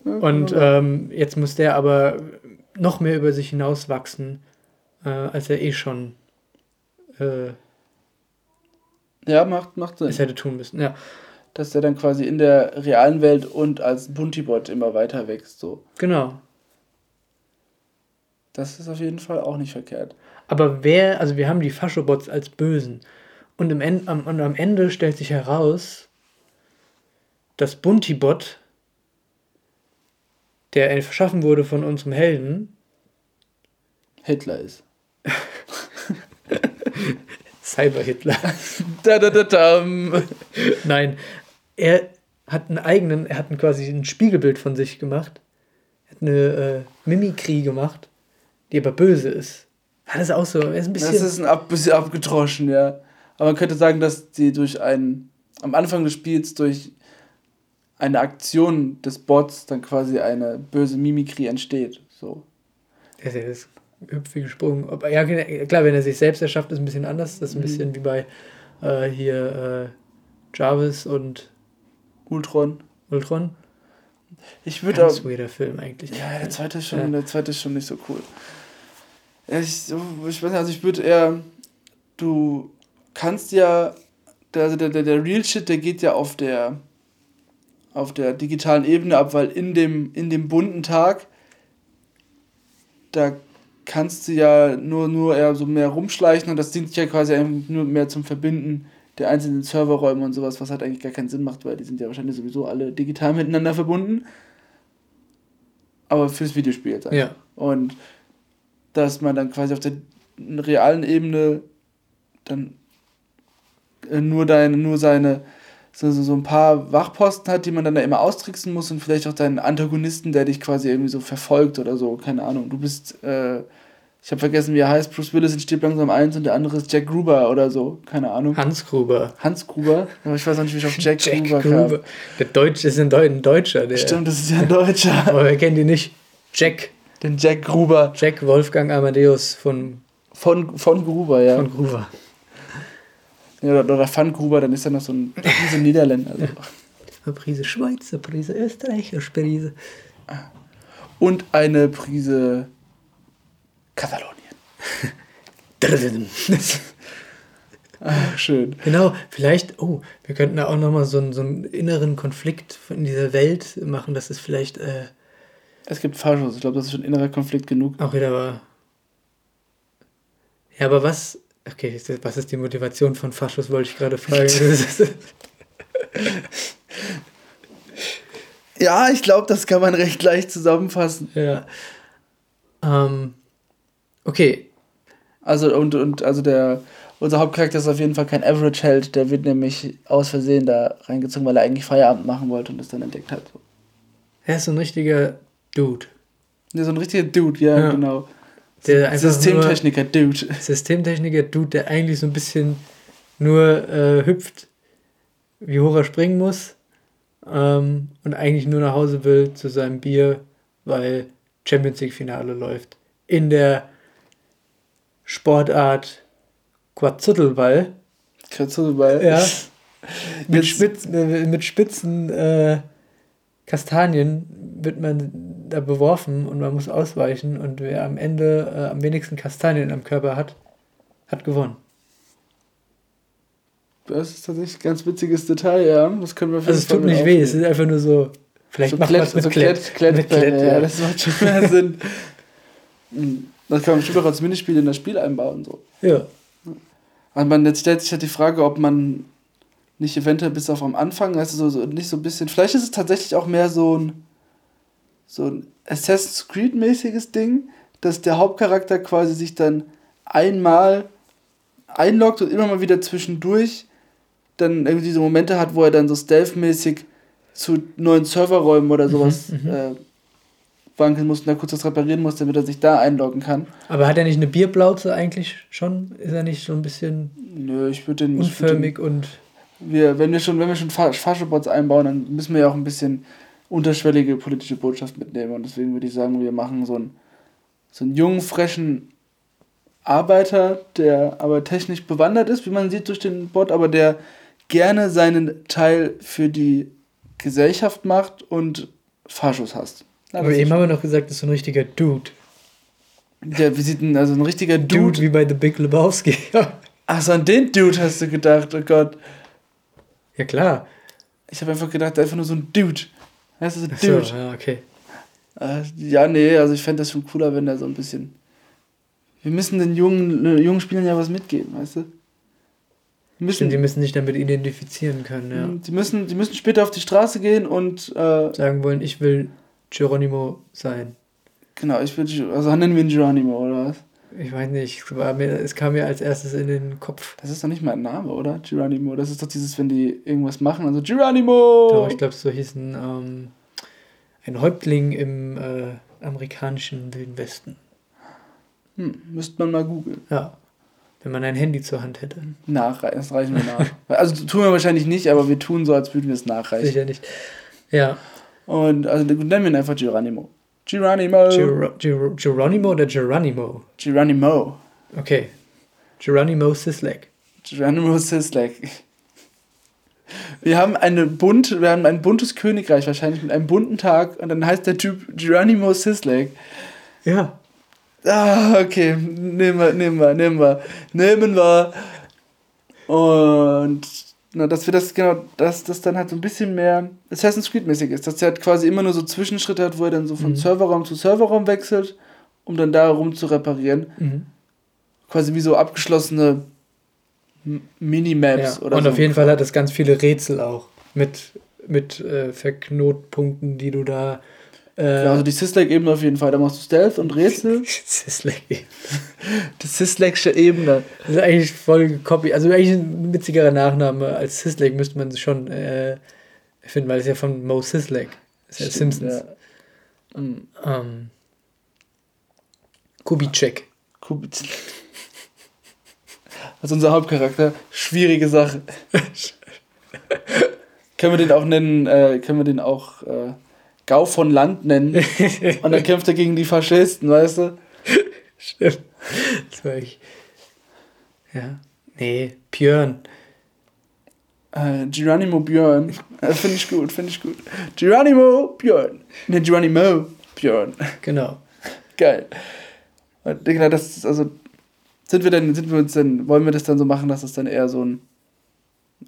[SPEAKER 1] Und ähm, jetzt muss der aber noch mehr über sich hinauswachsen, äh, als er eh schon äh,
[SPEAKER 2] Ja, macht, macht Sinn.
[SPEAKER 1] es hätte tun müssen. Ja,
[SPEAKER 2] dass der dann quasi in der realen Welt und als Buntibot immer weiter wächst. So.
[SPEAKER 1] genau.
[SPEAKER 2] Das ist auf jeden Fall auch nicht verkehrt.
[SPEAKER 1] Aber wer, also wir haben die Faschobots als Bösen. Und, im End, am, und am Ende stellt sich heraus, dass Buntibot, der erschaffen wurde von unserem Helden,
[SPEAKER 2] Hitler ist.
[SPEAKER 1] Cyber-Hitler.
[SPEAKER 2] Da, da, da, dam.
[SPEAKER 1] Nein, er hat einen eigenen, er hat quasi ein Spiegelbild von sich gemacht. Er hat eine äh, Mimikrie gemacht, die aber böse ist. Ja, das ist auch so, er ist ein bisschen.
[SPEAKER 2] Das ist ein ab, bisschen abgedroschen, ja. Aber man könnte sagen, dass die durch einen, am Anfang des Spiels durch eine Aktion des Bots dann quasi eine böse Mimikrie entsteht. So.
[SPEAKER 1] Der ist hüpfig gesprungen. Ob, ja, klar, wenn er sich selbst erschafft, ist ein bisschen anders. Das ist ein mhm. bisschen wie bei äh, hier äh, Jarvis und
[SPEAKER 2] Ultron.
[SPEAKER 1] Ultron.
[SPEAKER 2] Ich würde auch.
[SPEAKER 1] weirder Film eigentlich.
[SPEAKER 2] Ja, der zweite ist schon, ja. der zweite ist schon nicht so cool. Ich, ich weiß nicht, also ich würde eher. Du kannst ja. Der, der, der, der Real Shit, der geht ja auf der auf der digitalen Ebene ab, weil in dem, in dem bunten Tag, da kannst du ja nur, nur eher so mehr rumschleichen und das dient ja quasi nur mehr zum Verbinden der einzelnen Serverräume und sowas, was halt eigentlich gar keinen Sinn macht, weil die sind ja wahrscheinlich sowieso alle digital miteinander verbunden. Aber fürs Videospiel jetzt
[SPEAKER 1] Ja.
[SPEAKER 2] Und dass man dann quasi auf der realen Ebene dann äh, nur deine, nur seine so, so, so ein paar Wachposten hat, die man dann da immer austricksen muss und vielleicht auch deinen Antagonisten, der dich quasi irgendwie so verfolgt oder so, keine Ahnung. Du bist, äh, ich habe vergessen, wie er heißt, Bruce Willis in Stirb langsam 1 und der andere ist Jack Gruber oder so, keine Ahnung.
[SPEAKER 1] Hans Gruber.
[SPEAKER 2] Hans Gruber? Aber ich weiß auch nicht, wie ich auf Jack, Jack Gruber, Gruber kam.
[SPEAKER 1] Der Deutsch ist ein, Deu ein Deutscher. Der.
[SPEAKER 2] Stimmt, das ist ja ein Deutscher.
[SPEAKER 1] Aber wir kennen die nicht. Jack.
[SPEAKER 2] Den Jack Gruber.
[SPEAKER 1] Jack Wolfgang Amadeus von...
[SPEAKER 2] Von, von Gruber, ja.
[SPEAKER 1] Von Gruber.
[SPEAKER 2] Ja, oder, oder Pfannkuber, dann ist er noch so ein Prise Niederländer. Also.
[SPEAKER 1] Eine Prise Schweizer, Prise Österreicher, Prise.
[SPEAKER 2] Und eine Prise Katalonien. Ach, schön.
[SPEAKER 1] Genau, vielleicht, oh, wir könnten da auch nochmal so, einen, so einen inneren Konflikt in dieser Welt machen, dass es vielleicht. Äh,
[SPEAKER 2] es gibt Faschos, ich glaube, das ist schon innerer Konflikt genug.
[SPEAKER 1] Auch wieder war. Ja, aber was, Okay, was ist die Motivation von Faschos, wollte ich gerade fragen.
[SPEAKER 2] ja, ich glaube, das kann man recht leicht zusammenfassen.
[SPEAKER 1] Ja. Ähm, okay.
[SPEAKER 2] Also, und, und also der, unser Hauptcharakter ist auf jeden Fall kein Average-Held, der wird nämlich aus Versehen da reingezogen, weil er eigentlich Feierabend machen wollte und das dann entdeckt hat.
[SPEAKER 1] Er ist so ein richtiger Dude.
[SPEAKER 2] Ja, so ein richtiger Dude, ja, ja. genau.
[SPEAKER 1] Der
[SPEAKER 2] Systemtechniker Dude.
[SPEAKER 1] Systemtechniker Dude, der eigentlich so ein bisschen nur äh, hüpft, wie hoch er springen muss ähm, und eigentlich nur nach Hause will zu seinem Bier, weil Champions League Finale läuft. In der Sportart Quetzalball.
[SPEAKER 2] Quetzalball.
[SPEAKER 1] Ja. mit, Spitz, mit spitzen äh, Kastanien wird man da beworfen und man muss ausweichen und wer am Ende äh, am wenigsten Kastanien am Körper hat, hat gewonnen.
[SPEAKER 2] Das ist tatsächlich ein ganz witziges Detail, ja. Das können wir
[SPEAKER 1] Also es tut nicht weh, es ist einfach nur so, vielleicht so macht man es mit so Klett, Klett,
[SPEAKER 2] Klett, Klett, ja, ja, das macht schon mehr Sinn. Hm. Das kann man bestimmt auch als Minispiel in das Spiel einbauen. So.
[SPEAKER 1] Ja.
[SPEAKER 2] Also man, jetzt stellt sich halt die Frage, ob man nicht eventuell bis auf am Anfang, also so, so nicht so ein bisschen, vielleicht ist es tatsächlich auch mehr so ein so ein Assassin's Creed-mäßiges Ding, dass der Hauptcharakter quasi sich dann einmal einloggt und immer mal wieder zwischendurch dann irgendwie diese Momente hat, wo er dann so stealth-mäßig zu neuen Serverräumen oder sowas mhm, mhm. äh, wankeln muss und da kurz was reparieren muss, damit er sich da einloggen kann.
[SPEAKER 1] Aber hat er nicht eine Bierblauze eigentlich schon? Ist er nicht so ein bisschen
[SPEAKER 2] Nö, ich den
[SPEAKER 1] unförmig ich den, und
[SPEAKER 2] wir, wenn wir schon, wenn wir schon Faschebots einbauen, dann müssen wir ja auch ein bisschen unterschwellige politische Botschaft mitnehmen. Und deswegen würde ich sagen, wir machen so einen, so einen jungen, frischen Arbeiter, der aber technisch bewandert ist, wie man sieht durch den Bot, aber der gerne seinen Teil für die Gesellschaft macht und Faschos hasst.
[SPEAKER 1] Aber eben haben wir noch gesagt, das ist so ein richtiger Dude.
[SPEAKER 2] Der, wie sieht denn, also ein richtiger Dude? Dude
[SPEAKER 1] wie bei The Big Lebowski.
[SPEAKER 2] Ach so, an den Dude hast du gedacht, oh Gott.
[SPEAKER 1] Ja, klar.
[SPEAKER 2] Ich habe einfach gedacht, einfach nur so ein Dude. Heißt das
[SPEAKER 1] ein Dude? So, ja, okay.
[SPEAKER 2] Äh, ja, nee, also ich fände das schon cooler, wenn der so ein bisschen. Wir müssen den jungen, äh, jungen Spielern ja was mitgeben, weißt du?
[SPEAKER 1] Die müssen, Stimmt, die müssen sich damit identifizieren können, ja.
[SPEAKER 2] Die müssen, die müssen später auf die Straße gehen und. Äh,
[SPEAKER 1] Sagen wollen, ich will Geronimo sein.
[SPEAKER 2] Genau, ich will. Also nennen wir ihn Geronimo, oder was?
[SPEAKER 1] Ich weiß nicht, es kam mir als erstes in den Kopf.
[SPEAKER 2] Das ist doch nicht mal ein Name, oder? Geronimo. Das ist doch dieses, wenn die irgendwas machen, also Geronimo!
[SPEAKER 1] Doch, ich glaube, so hieß ein, ähm, ein Häuptling im äh, amerikanischen Wilden Westen.
[SPEAKER 2] Hm, müsste man mal googeln.
[SPEAKER 1] Ja. Wenn man ein Handy zur Hand hätte.
[SPEAKER 2] Nachreichen, das reichen wir nach. also tun wir wahrscheinlich nicht, aber wir tun so, als würden wir es nachreichen.
[SPEAKER 1] Sicher nicht. Ja.
[SPEAKER 2] Und also nennen wir ihn einfach Geronimo. Geronimo.
[SPEAKER 1] Ger Ger Geronimo oder Geronimo?
[SPEAKER 2] Geronimo.
[SPEAKER 1] Okay. Geronimo Sislek.
[SPEAKER 2] Geronimo Sislek. Wir haben eine bunt, wir haben ein buntes Königreich wahrscheinlich mit einem bunten Tag und dann heißt der Typ Geronimo Sislek.
[SPEAKER 1] Ja.
[SPEAKER 2] Ah, okay, nehmen wir, nehmen wir, nehmen wir, nehmen wir. Und na, dass wir das genau, dass das dann halt so ein bisschen mehr Assassin's Creed mäßig ist, dass er halt quasi immer nur so Zwischenschritte hat, wo er dann so von
[SPEAKER 1] Mhm.
[SPEAKER 2] Serverraum zu Serverraum wechselt, um dann da rum zu reparieren.
[SPEAKER 1] Mhm.
[SPEAKER 2] Quasi wie so abgeschlossene Minimaps
[SPEAKER 1] ja.
[SPEAKER 2] oder
[SPEAKER 1] Und
[SPEAKER 2] so.
[SPEAKER 1] auf jeden Fall hat es ganz viele Rätsel auch. Mit, mit äh, Verknotpunkten, die du da. Äh,
[SPEAKER 2] Ja, also die Syslake-Ebene auf jeden Fall. Da machst du Stealth und Rätsel.
[SPEAKER 1] Sislek.
[SPEAKER 2] Die Syslake-sche Ebene.
[SPEAKER 1] Das ist eigentlich voll gecopy. Also eigentlich ein witzigerer Nachname als Sislek müsste man schon äh, finden, weil es ja von Mo Sislek ist. Ja
[SPEAKER 2] Stimmt,
[SPEAKER 1] Simpsons.
[SPEAKER 2] Ja. Mhm.
[SPEAKER 1] Ähm, Kubitschek.
[SPEAKER 2] Kubitz. Also unser Hauptcharakter. Schwierige Sache. können wir den auch nennen, äh, können wir den auch äh, Gau von Land nennen. Und dann kämpft er gegen die Faschisten, weißt du?
[SPEAKER 1] Stimmt. Das war ich. Ja. Nee, Björn.
[SPEAKER 2] Äh, Geronimo Björn. Äh, finde ich gut, finde ich gut. Geronimo Björn. Ne, Geronimo Björn.
[SPEAKER 1] Genau.
[SPEAKER 2] Geil. Und Digga, das ist also. Sind wir denn, sind wir uns denn, wollen wir das dann so machen, dass es dann eher so ein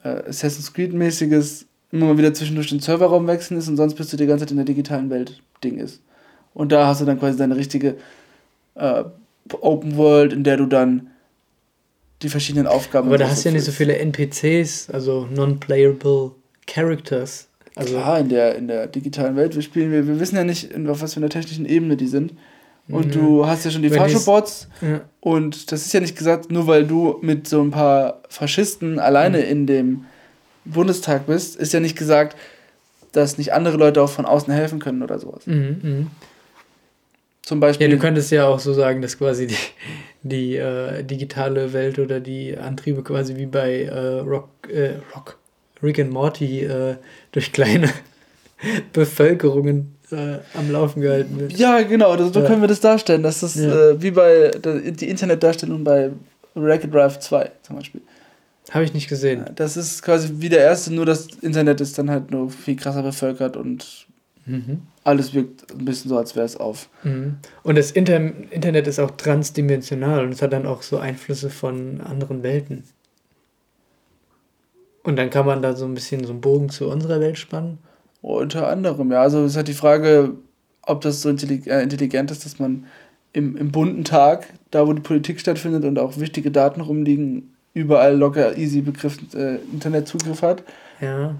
[SPEAKER 2] äh, Assassin's Creed-mäßiges, immer mal wieder zwischendurch den Serverraum wechseln ist und sonst bist du die ganze Zeit in der digitalen Welt Ding ist. Und da hast du dann quasi deine richtige äh, Open World, in der du dann die verschiedenen Aufgaben
[SPEAKER 1] Aber da hast du ja nicht so viele NPCs, also non-playable Characters. Also,
[SPEAKER 2] Klar, in der, in der digitalen Welt, wir spielen, wir, wir wissen ja nicht, auf was für einer technischen Ebene die sind. Und
[SPEAKER 1] Mhm.
[SPEAKER 2] du hast ja schon die Faschobots
[SPEAKER 1] ja,
[SPEAKER 2] und das ist ja nicht gesagt, nur weil du mit so ein paar Faschisten alleine
[SPEAKER 1] Mhm.
[SPEAKER 2] in dem Bundestag bist, ist ja nicht gesagt, dass nicht andere Leute auch von außen helfen können oder sowas.
[SPEAKER 1] mhm, mhm.
[SPEAKER 2] Zum
[SPEAKER 1] ja,
[SPEAKER 2] Beispiel.
[SPEAKER 1] du könntest ja auch so sagen, dass quasi die, die äh, digitale Welt oder die Antriebe quasi wie bei äh, Rock, äh, Rock, Rick and Morty äh, durch kleine Bevölkerungen äh, am Laufen gehalten wird.
[SPEAKER 2] ja, genau, das, so
[SPEAKER 1] Ja.
[SPEAKER 2] können wir das darstellen. Das ist
[SPEAKER 1] Ja.
[SPEAKER 2] äh, wie bei der, die Internetdarstellung bei Wreck-It Drive 2 zum Beispiel.
[SPEAKER 1] Habe ich nicht gesehen.
[SPEAKER 2] Das ist quasi wie der erste, nur das Internet ist dann halt nur viel krasser bevölkert und
[SPEAKER 1] Mhm.
[SPEAKER 2] alles wirkt ein bisschen so, als wäre es auf.
[SPEAKER 1] Mhm. Und das Inter Internet ist auch transdimensional und es hat dann auch so Einflüsse von anderen Welten. Und dann kann man da so ein bisschen so einen Bogen zu unserer Welt spannen.
[SPEAKER 2] Unter anderem, ja. Also es ist halt die Frage, ob das so äh, intelligent ist, dass man im, im bunten Tag, da wo die Politik stattfindet und auch wichtige Daten rumliegen, überall locker, easy Begriff äh, Internetzugriff hat.
[SPEAKER 1] Ja.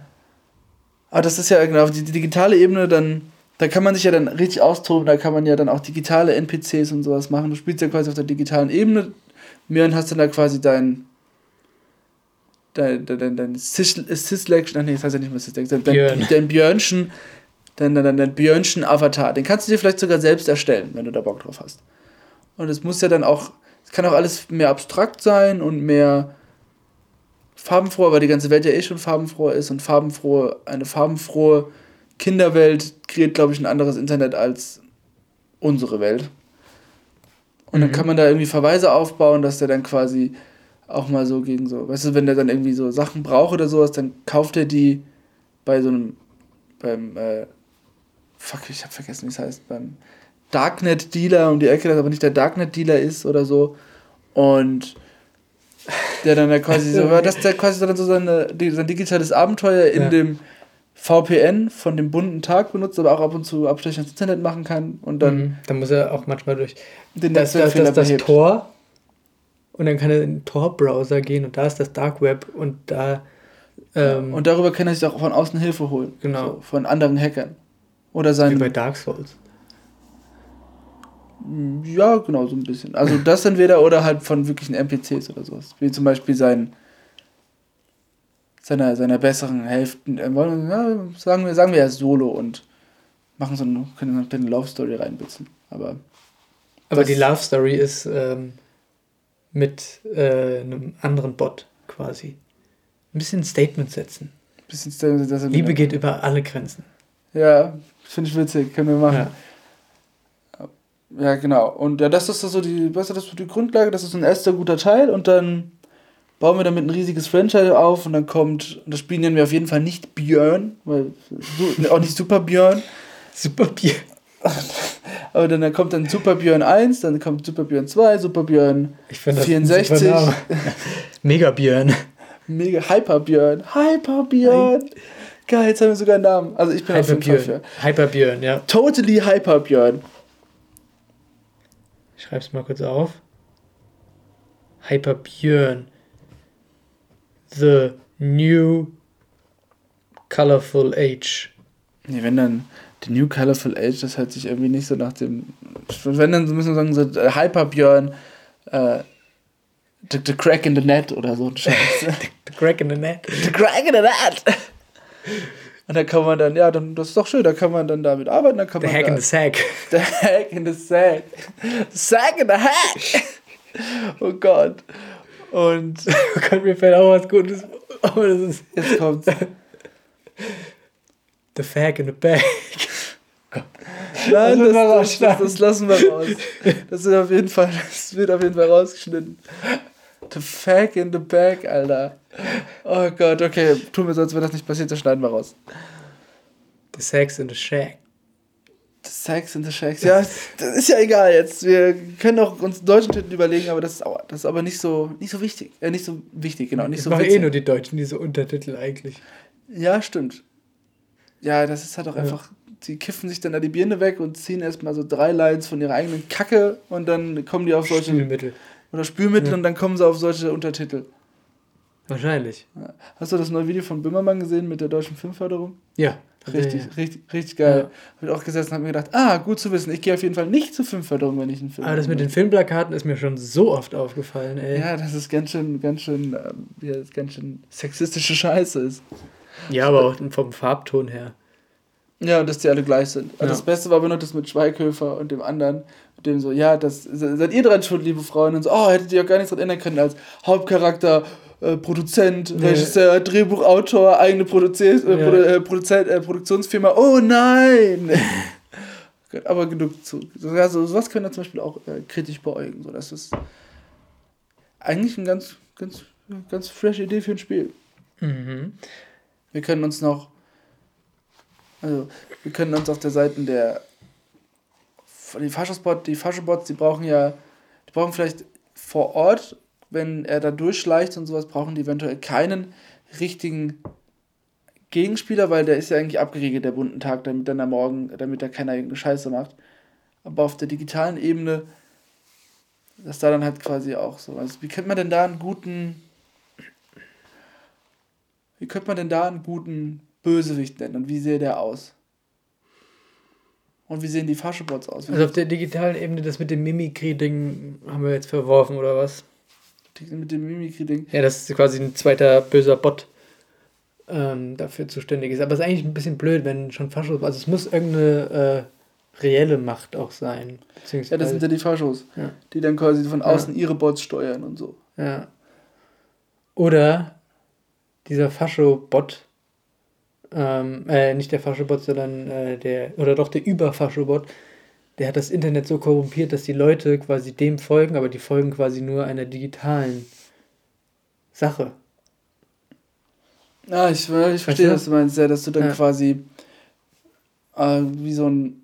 [SPEAKER 2] Aber das ist ja genau die, die digitale Ebene, dann, da kann man sich ja dann richtig austoben, da kann man ja dann auch digitale NPCs und sowas machen. Du spielst ja quasi auf der digitalen Ebene mehr und hast dann da quasi dein dein, dein, dein, dein ach nee, das heißt ja nicht mehr Sislek, dein,
[SPEAKER 1] Björn.
[SPEAKER 2] dein, dein Björnchen, dein, dein, dein, dein Björnchen Avatar, den kannst du dir vielleicht sogar selbst erstellen, wenn du da Bock drauf hast. Und es muss ja dann auch, es kann auch alles mehr abstrakt sein und mehr farbenfroher, weil die ganze Welt ja eh schon farbenfroher ist und farbenfrohe, eine farbenfrohe Kinderwelt kreiert, glaube ich, ein anderes Internet als unsere Welt. Und dann
[SPEAKER 1] Mhm.
[SPEAKER 2] kann man da irgendwie Verweise aufbauen, dass der dann quasi auch mal so gegen so, weißt du, wenn der dann irgendwie so Sachen braucht oder sowas, dann kauft er die bei so einem, beim, äh, fuck, ich hab vergessen, wie es heißt, beim Darknet-Dealer um die Ecke, das aber nicht der Darknet-Dealer ist oder so. Und der dann da quasi so, dass der quasi dann so seine, sein digitales Abenteuer in
[SPEAKER 1] Ja.
[SPEAKER 2] dem VPN von dem bunten Tag benutzt, aber auch ab und zu Abstriche ins Internet machen kann und dann
[SPEAKER 1] Mhm. Dann muss er auch manchmal durch
[SPEAKER 2] den
[SPEAKER 1] das, das, das, das. Tor und dann kann er in den Tor-Browser gehen und da ist das Dark Web und da ähm,
[SPEAKER 2] Und darüber kann er sich auch von außen Hilfe holen.
[SPEAKER 1] Genau.
[SPEAKER 2] So, von anderen Hackern. Oder
[SPEAKER 1] wie
[SPEAKER 2] seinen.
[SPEAKER 1] bei Dark Souls.
[SPEAKER 2] Ja, genau, so ein bisschen. Also das entweder oder halt von wirklichen NPCs oder sowas. Wie zum Beispiel sein seiner, seiner besseren Hälfte. Wollen- ja, sagen wir, sagen wir er ist Solo und machen so eine, können eine kleine Love Story reinbitzen. Aber
[SPEAKER 1] Aber die Love Story ist ähm, mit äh, einem anderen Bot quasi. Ein bisschen Statement setzen.
[SPEAKER 2] ein bisschen er
[SPEAKER 1] Liebe geht über alle Grenzen.
[SPEAKER 2] Ja, finde ich witzig, können wir machen. Ja. Ja. genau. Und ja, das ist so die, weißt du, das ist die Grundlage, das ist ein erster guter Teil und dann bauen wir damit ein riesiges Franchise auf und dann kommt, und das Spiel nennen wir auf jeden Fall nicht Björn, weil auch nicht Super Björn. Super Björn. Aber dann, dann kommt dann Super Björn 1, dann kommt Super Björn 2, Super Björn ich 64.
[SPEAKER 1] Mega Björn.
[SPEAKER 2] Mega Hyper Björn. Hyper Björn. Geil, jetzt haben wir sogar einen Namen. Also ich bin Hyper auf jeden Fall
[SPEAKER 1] für. Hyper Björn, ja.
[SPEAKER 2] Totally Hyper Björn.
[SPEAKER 1] Ich schreib's mal kurz auf. Hyper Björn. The New Colorful Age.
[SPEAKER 2] Nee, wenn dann The New Colorful Age, das hört sich irgendwie nicht so nach dem. Wenn dann so müssen wir sagen, so äh, Hyper Björn, äh, the, the, Crack in the Net oder so
[SPEAKER 1] the, the Crack in the Net.
[SPEAKER 2] The Crack in the Net. Und da kann man dann, ja, dann, das ist doch schön, da kann man dann damit arbeiten. Dann kann the man Hack da, in the Sack. The Hack in the Sack. The Sack in the Hack. Oh Gott. Und.
[SPEAKER 1] Oh Gott, mir fällt auch was Gutes. Aber das ist. Jetzt kommt's. The Fag in the Bag.
[SPEAKER 2] Nein, das, das, das, das, lassen wir raus. Das wird auf jeden Fall, das wird auf jeden Fall rausgeschnitten. The Fag in the Bag, Alter. Oh Gott, okay, tun wir so, als wäre das nicht passiert, das schneiden wir raus.
[SPEAKER 1] The Sex in the Shack.
[SPEAKER 2] The Sex in the Shacks, ja, das ist ja egal jetzt. Wir können auch uns einen deutschen Titel überlegen, aber das ist, das ist aber nicht so, nicht so wichtig. Äh, nicht so wichtig, genau. Nicht
[SPEAKER 1] ich
[SPEAKER 2] so
[SPEAKER 1] mache eh nur die Deutschen, diese Untertitel eigentlich.
[SPEAKER 2] Ja, stimmt. Ja, das ist halt auch ja. einfach, die kiffen sich dann da die Birne weg und ziehen erstmal so drei Lines von ihrer eigenen Kacke und dann kommen die auf solche. Spülmittel. Oder Spülmittel ja. und dann kommen sie auf solche Untertitel.
[SPEAKER 1] Wahrscheinlich.
[SPEAKER 2] Hast du das neue Video von Böhmermann gesehen mit der deutschen Filmförderung? Ja. Richtig, ja. richtig, richtig geil. Ja. Habe ich auch gesessen und habe mir gedacht, ah, gut zu wissen, ich gehe auf jeden Fall nicht zur Filmförderung, wenn ich einen
[SPEAKER 1] Film Aber das mit den Filmplakaten ist mir schon so oft aufgefallen, ey.
[SPEAKER 2] Ja, das ist ganz schön, ganz schön, ähm, ja, das ganz schön sexistische Scheiße ist.
[SPEAKER 1] Ja, aber auch vom Farbton her.
[SPEAKER 2] Ja, und dass die alle gleich sind. Also ja. Das Beste war aber nur das mit Schweighöfer und dem anderen, dem so, ja, das seid ihr dran schuld, liebe Freunde. Und so, oh, hättet ihr auch gar nichts dran ändern können als Hauptcharakter äh, Produzent, nee. Regisseur, Drehbuchautor, eigene Produzi äh, ja. Produ äh, Produzent, äh, Produktionsfirma. Oh nein! Aber genug zu. Also, sowas können wir zum Beispiel auch äh, kritisch beäugen. So, das ist eigentlich eine ganz, ganz, ganz fresh Idee für ein Spiel. Mhm. Wir können uns noch. Also, wir können uns auf der Seite der. Die Faschobots, die Faschobots, die brauchen ja. Die brauchen vielleicht vor Ort wenn er da durchschleicht und sowas, brauchen die eventuell keinen richtigen Gegenspieler, weil der ist ja eigentlich abgeriegelt, der bunten Tag, damit dann am Morgen, damit er keiner irgendeine Scheiße macht. Aber auf der digitalen Ebene, dass da dann halt quasi auch so. Also wie könnte man denn da einen guten. Wie könnte man denn da einen guten Bösewicht nennen und wie sähe der aus? Und wie sehen die Faschebots aus?
[SPEAKER 1] Wie also auf der digitalen Ebene das mit dem Mimikry-Ding haben wir jetzt verworfen, oder was?
[SPEAKER 2] mit dem Mimikry-Ding.
[SPEAKER 1] Ja, das ist quasi ein zweiter böser Bot ähm, dafür zuständig ist. Aber es ist eigentlich ein bisschen blöd, wenn schon Faschos. Also es muss irgendeine äh, reelle Macht auch sein.
[SPEAKER 2] Ja, das sind ja die Faschos, ja. die dann quasi von außen ja. ihre Bots steuern und so.
[SPEAKER 1] Ja. Oder dieser Fascho-Bot, ähm, äh, nicht der Fascho-Bot, sondern äh, der, oder doch der Über-Fascho-Bot, der hat das Internet so korrumpiert, dass die Leute quasi dem folgen, aber die folgen quasi nur einer digitalen Sache.
[SPEAKER 2] Ah, ich, ich verstehe, was du meinst, ja, dass du dann ja. quasi äh, wie so ein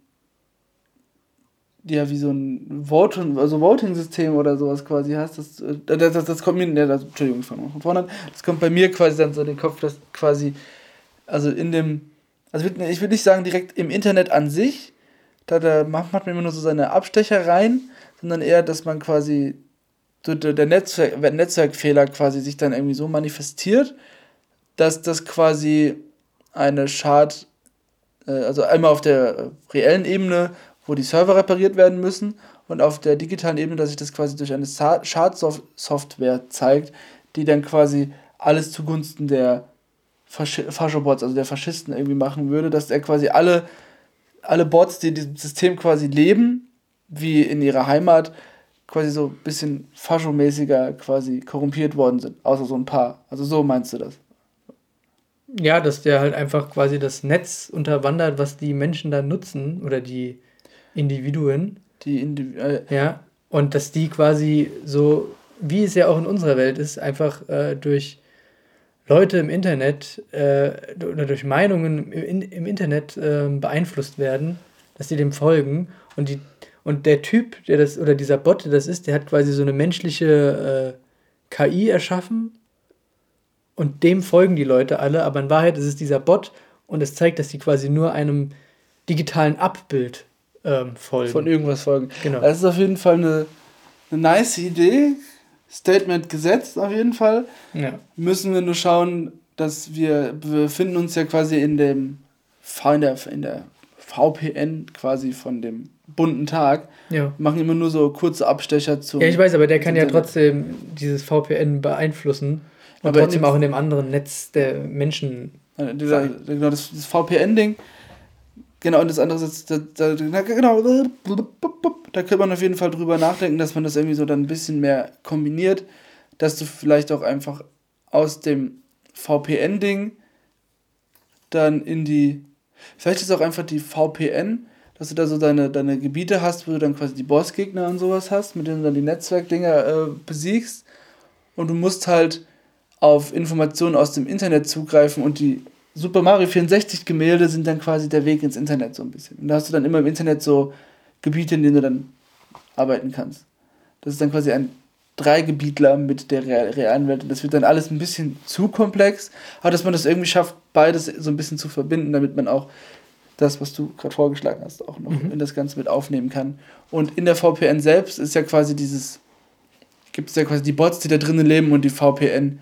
[SPEAKER 2] ja, wie so ein Voting, also Voting-System oder sowas quasi hast, das, äh, das, das, das kommt mir, ne, das, Entschuldigung, ich fange von vorne an, das kommt bei mir quasi dann so in den Kopf, dass quasi, also in dem, also ich würde nicht sagen direkt im Internet an sich, da, da macht man immer nur so seine Abstecher rein, sondern eher, dass man quasi der Netzwerk, Netzwerkfehler quasi sich dann irgendwie so manifestiert, dass das quasi eine Schad, äh, also einmal auf der reellen Ebene, wo die Server repariert werden müssen, und auf der digitalen Ebene, dass sich das quasi durch eine Schadsoftware zeigt, die dann quasi alles zugunsten der Faschobots, also der Faschisten irgendwie machen würde, dass er quasi alle alle Bots, die in diesem System quasi leben, wie in ihrer Heimat, quasi so ein bisschen faschomäßiger quasi korrumpiert worden sind. Außer so ein paar. Also so meinst du das?
[SPEAKER 1] Ja, dass der halt einfach quasi das Netz unterwandert, was die Menschen da nutzen oder die Individuen.
[SPEAKER 2] Die Indiv äh,
[SPEAKER 1] Ja, und dass die quasi so, wie es ja auch in unserer Welt ist, einfach äh, durch Leute im Internet äh, oder durch Meinungen im, im Internet äh, beeinflusst werden, dass die dem folgen und die und der Typ, der das oder dieser Bot, der das ist, der hat quasi so eine menschliche äh, KI erschaffen und dem folgen die Leute alle, aber in Wahrheit ist es dieser Bot und es zeigt, dass die quasi nur einem digitalen Abbild ähm, folgen.
[SPEAKER 2] von irgendwas folgen.
[SPEAKER 1] Genau.
[SPEAKER 2] Das ist auf jeden Fall eine, eine nice Idee. Statement gesetzt auf jeden Fall.
[SPEAKER 1] Ja.
[SPEAKER 2] Müssen wir nur schauen, dass wir, wir befinden uns ja quasi in dem in der, in der VPN quasi von dem bunten Tag.
[SPEAKER 1] Ja.
[SPEAKER 2] Machen immer nur so kurze Abstecher zum.
[SPEAKER 1] Ja, ich weiß, aber der kann ja trotzdem dieses VPN beeinflussen und
[SPEAKER 2] Aber
[SPEAKER 1] trotzdem auch in dem anderen Netz der Menschen.
[SPEAKER 2] Äh, Dieser, genau, das, das VPN-Ding. Genau, und das andere ist, da, da, na, genau, da könnte man auf jeden Fall drüber nachdenken, dass man das irgendwie so dann ein bisschen mehr kombiniert, dass du vielleicht auch einfach aus dem VPN-Ding dann in die, vielleicht ist auch einfach die VPN, dass du da so deine, deine Gebiete hast, wo du dann quasi die Bossgegner und sowas hast, mit denen du dann die Netzwerkdinger äh, besiegst. Und du musst halt auf Informationen aus dem Internet zugreifen und die Super Mario 64 Gemälde sind dann quasi der Weg ins Internet so ein bisschen. Und da hast du dann immer im Internet so Gebiete, in denen du dann arbeiten kannst. Das ist dann quasi ein Dreigebietler mit der real- realen Welt. Und das wird dann alles ein bisschen zu komplex, aber dass man das irgendwie schafft, beides so ein bisschen zu verbinden, damit man auch das, was du gerade vorgeschlagen hast, auch noch in das Ganze mit aufnehmen kann. Und in der VPN selbst ist ja quasi dieses, gibt es ja quasi die Bots, die da drinnen leben und die VPN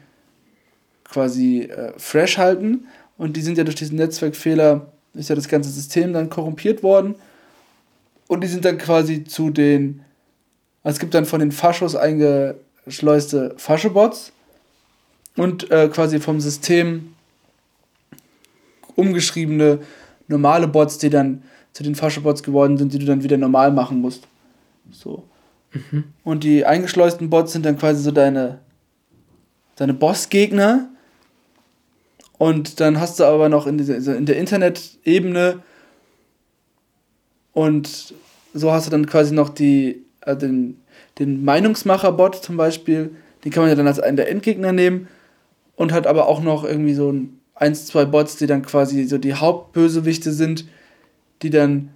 [SPEAKER 2] quasi äh, fresh halten. Und die sind ja durch diesen Netzwerkfehler, ist ja das ganze System dann korrumpiert worden. Und die sind dann quasi zu den, also es gibt dann von den Faschos eingeschleuste Faschobots und äh, quasi vom System umgeschriebene normale Bots, die dann zu den Faschobots geworden sind, die du dann wieder normal machen musst. So. Und die eingeschleusten Bots sind dann quasi so deine, deine Bossgegner. Und dann hast du aber noch in, dieser, also in der Internet-Ebene und so hast du dann quasi noch die, äh, den, den Meinungsmacher-Bot zum Beispiel, den kann man ja dann als einen der Endgegner nehmen und hat aber auch noch irgendwie so ein, eins, zwei Bots, die dann quasi so die Hauptbösewichte sind, die dann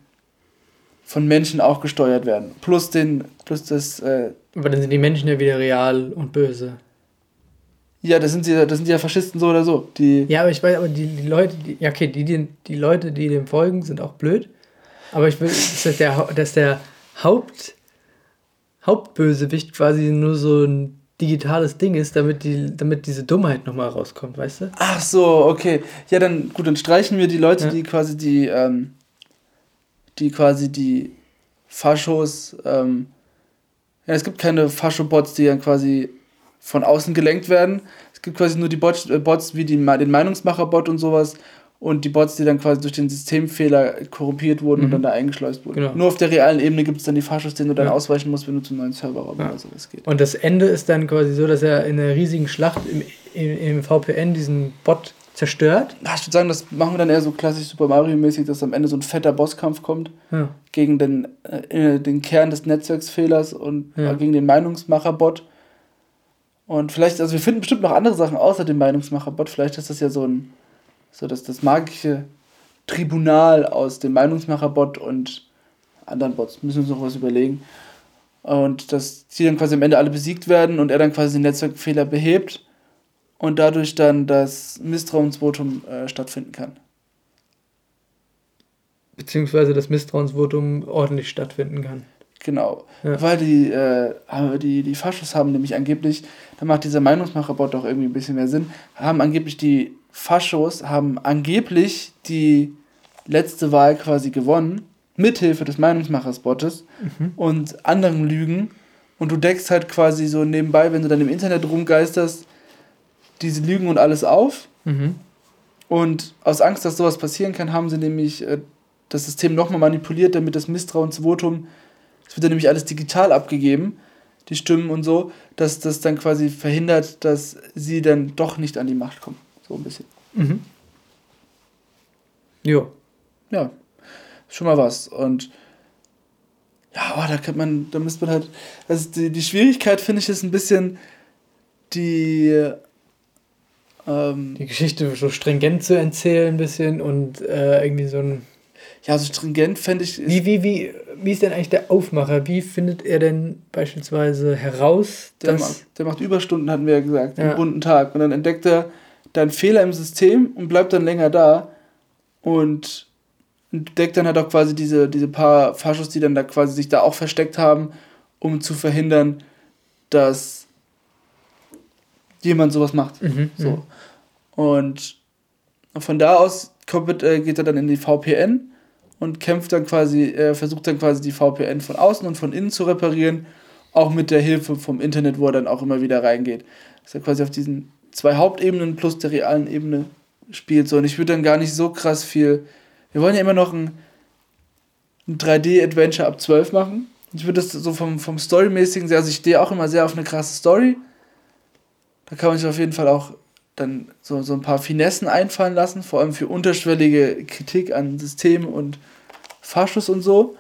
[SPEAKER 2] von Menschen auch gesteuert werden. Plus den, plus das, äh,
[SPEAKER 1] Aber dann sind die Menschen ja wieder real und böse.
[SPEAKER 2] Ja, das sind ja, das sind ja Faschisten so oder so. Die,
[SPEAKER 1] Ja, aber ich weiß, aber die, die Leute, die, ja, okay, die, die, die Leute, die dem folgen, sind auch blöd. Aber ich will, dass der, Hau- dass der Haupt, Hauptbösewicht quasi nur so ein digitales Ding ist, damit, die, damit diese Dummheit nochmal rauskommt, weißt du?
[SPEAKER 2] Ach so, okay. Ja, dann gut, dann streichen wir die Leute,
[SPEAKER 1] Ja.
[SPEAKER 2] die quasi die, ähm, die quasi die Faschos, ähm, ja, es gibt keine Fascho-Bots, die dann quasi von außen gelenkt werden. Es gibt quasi nur die Bots, äh, Bots wie die, den Meinungsmacher-Bot und sowas und die Bots, die dann quasi durch den Systemfehler korrumpiert wurden und
[SPEAKER 1] Mhm.
[SPEAKER 2] dann da eingeschleust wurden.
[SPEAKER 1] Genau.
[SPEAKER 2] Nur auf der realen Ebene gibt es dann die Faschos, denen du dann
[SPEAKER 1] Ja.
[SPEAKER 2] ausweichen musst, wenn du zum neuen Serverraum
[SPEAKER 1] Ja.
[SPEAKER 2] oder sowas geht.
[SPEAKER 1] Und das Ende ist dann quasi so, dass er in einer riesigen Schlacht im, im, im VPN diesen Bot zerstört.
[SPEAKER 2] Ah, Ich würde sagen, das machen wir dann eher so klassisch Super Mario-mäßig, dass am Ende so ein fetter Bosskampf kommt.
[SPEAKER 1] Ja.
[SPEAKER 2] gegen den, äh, den Kern des Netzwerksfehlers und äh, gegen den Meinungsmacher-Bot. Und vielleicht, also wir finden bestimmt noch andere Sachen außer dem Meinungsmacher-Bot. Vielleicht ist das ja so ein, so das, das magische Tribunal aus dem Meinungsmacher-Bot und anderen Bots. Müssen wir uns noch was überlegen. Und dass die dann quasi am Ende alle besiegt werden und er dann quasi den Netzwerkfehler behebt und dadurch dann das Misstrauensvotum äh, stattfinden kann.
[SPEAKER 1] Beziehungsweise das Misstrauensvotum ordentlich stattfinden kann.
[SPEAKER 2] Genau.
[SPEAKER 1] Ja.
[SPEAKER 2] Weil die, äh, die, die Faschos haben nämlich angeblich, da macht dieser Meinungsmacherbot doch irgendwie ein bisschen mehr Sinn, haben angeblich die Faschos, haben angeblich die letzte Wahl quasi gewonnen, mithilfe des Meinungsmachersbottes und anderen Lügen. Und du deckst halt quasi so nebenbei, wenn du dann im Internet rumgeisterst, diese Lügen und alles auf.
[SPEAKER 1] Mhm.
[SPEAKER 2] Und aus Angst, dass sowas passieren kann, haben sie nämlich äh, das System nochmal manipuliert, damit das Misstrauensvotum, es wird dann nämlich alles digital abgegeben, die Stimmen und so, dass das dann quasi verhindert, dass sie dann doch nicht an die Macht kommen. So ein bisschen.
[SPEAKER 1] Mhm.
[SPEAKER 2] Jo. Ja, schon mal was. Und ja, oh, da kann man, da müsste man halt, also die, die Schwierigkeit finde ich ist ein bisschen die
[SPEAKER 1] ähm, die Geschichte so stringent zu erzählen ein bisschen und äh, irgendwie so ein
[SPEAKER 2] ja, so stringent fände ich.
[SPEAKER 1] Wie, wie, wie, wie ist denn eigentlich der Aufmacher? Wie findet er denn beispielsweise heraus,
[SPEAKER 2] der dass. Macht, der macht Überstunden, hatten wir ja gesagt, ja. bunten Tag. Und dann entdeckt er da einen Fehler im System und bleibt dann länger da und entdeckt dann halt auch quasi diese, diese paar Faschos, die dann da quasi sich da auch versteckt haben, um zu verhindern, dass jemand sowas macht. Mhm, so. Mhm. Und von da aus kommt, äh, geht er dann in die VPN und kämpft dann quasi, äh, versucht dann quasi die VPN von außen und von innen zu reparieren, auch mit der Hilfe vom Internet, wo er dann auch immer wieder reingeht. Dass er quasi auf diesen zwei Hauptebenen plus der realen Ebene spielt. So. Und ich würde dann gar nicht so krass viel. Wir wollen ja immer noch ein, ein 3D-Adventure ab 12 machen. Ich würde das so vom, vom Storymäßigen sehr, also ich stehe auch immer sehr auf eine krasse Story. Da kann man sich auf jeden Fall auch dann so, so ein paar Finessen einfallen lassen, vor allem für unterschwellige Kritik an System und Faschus und so.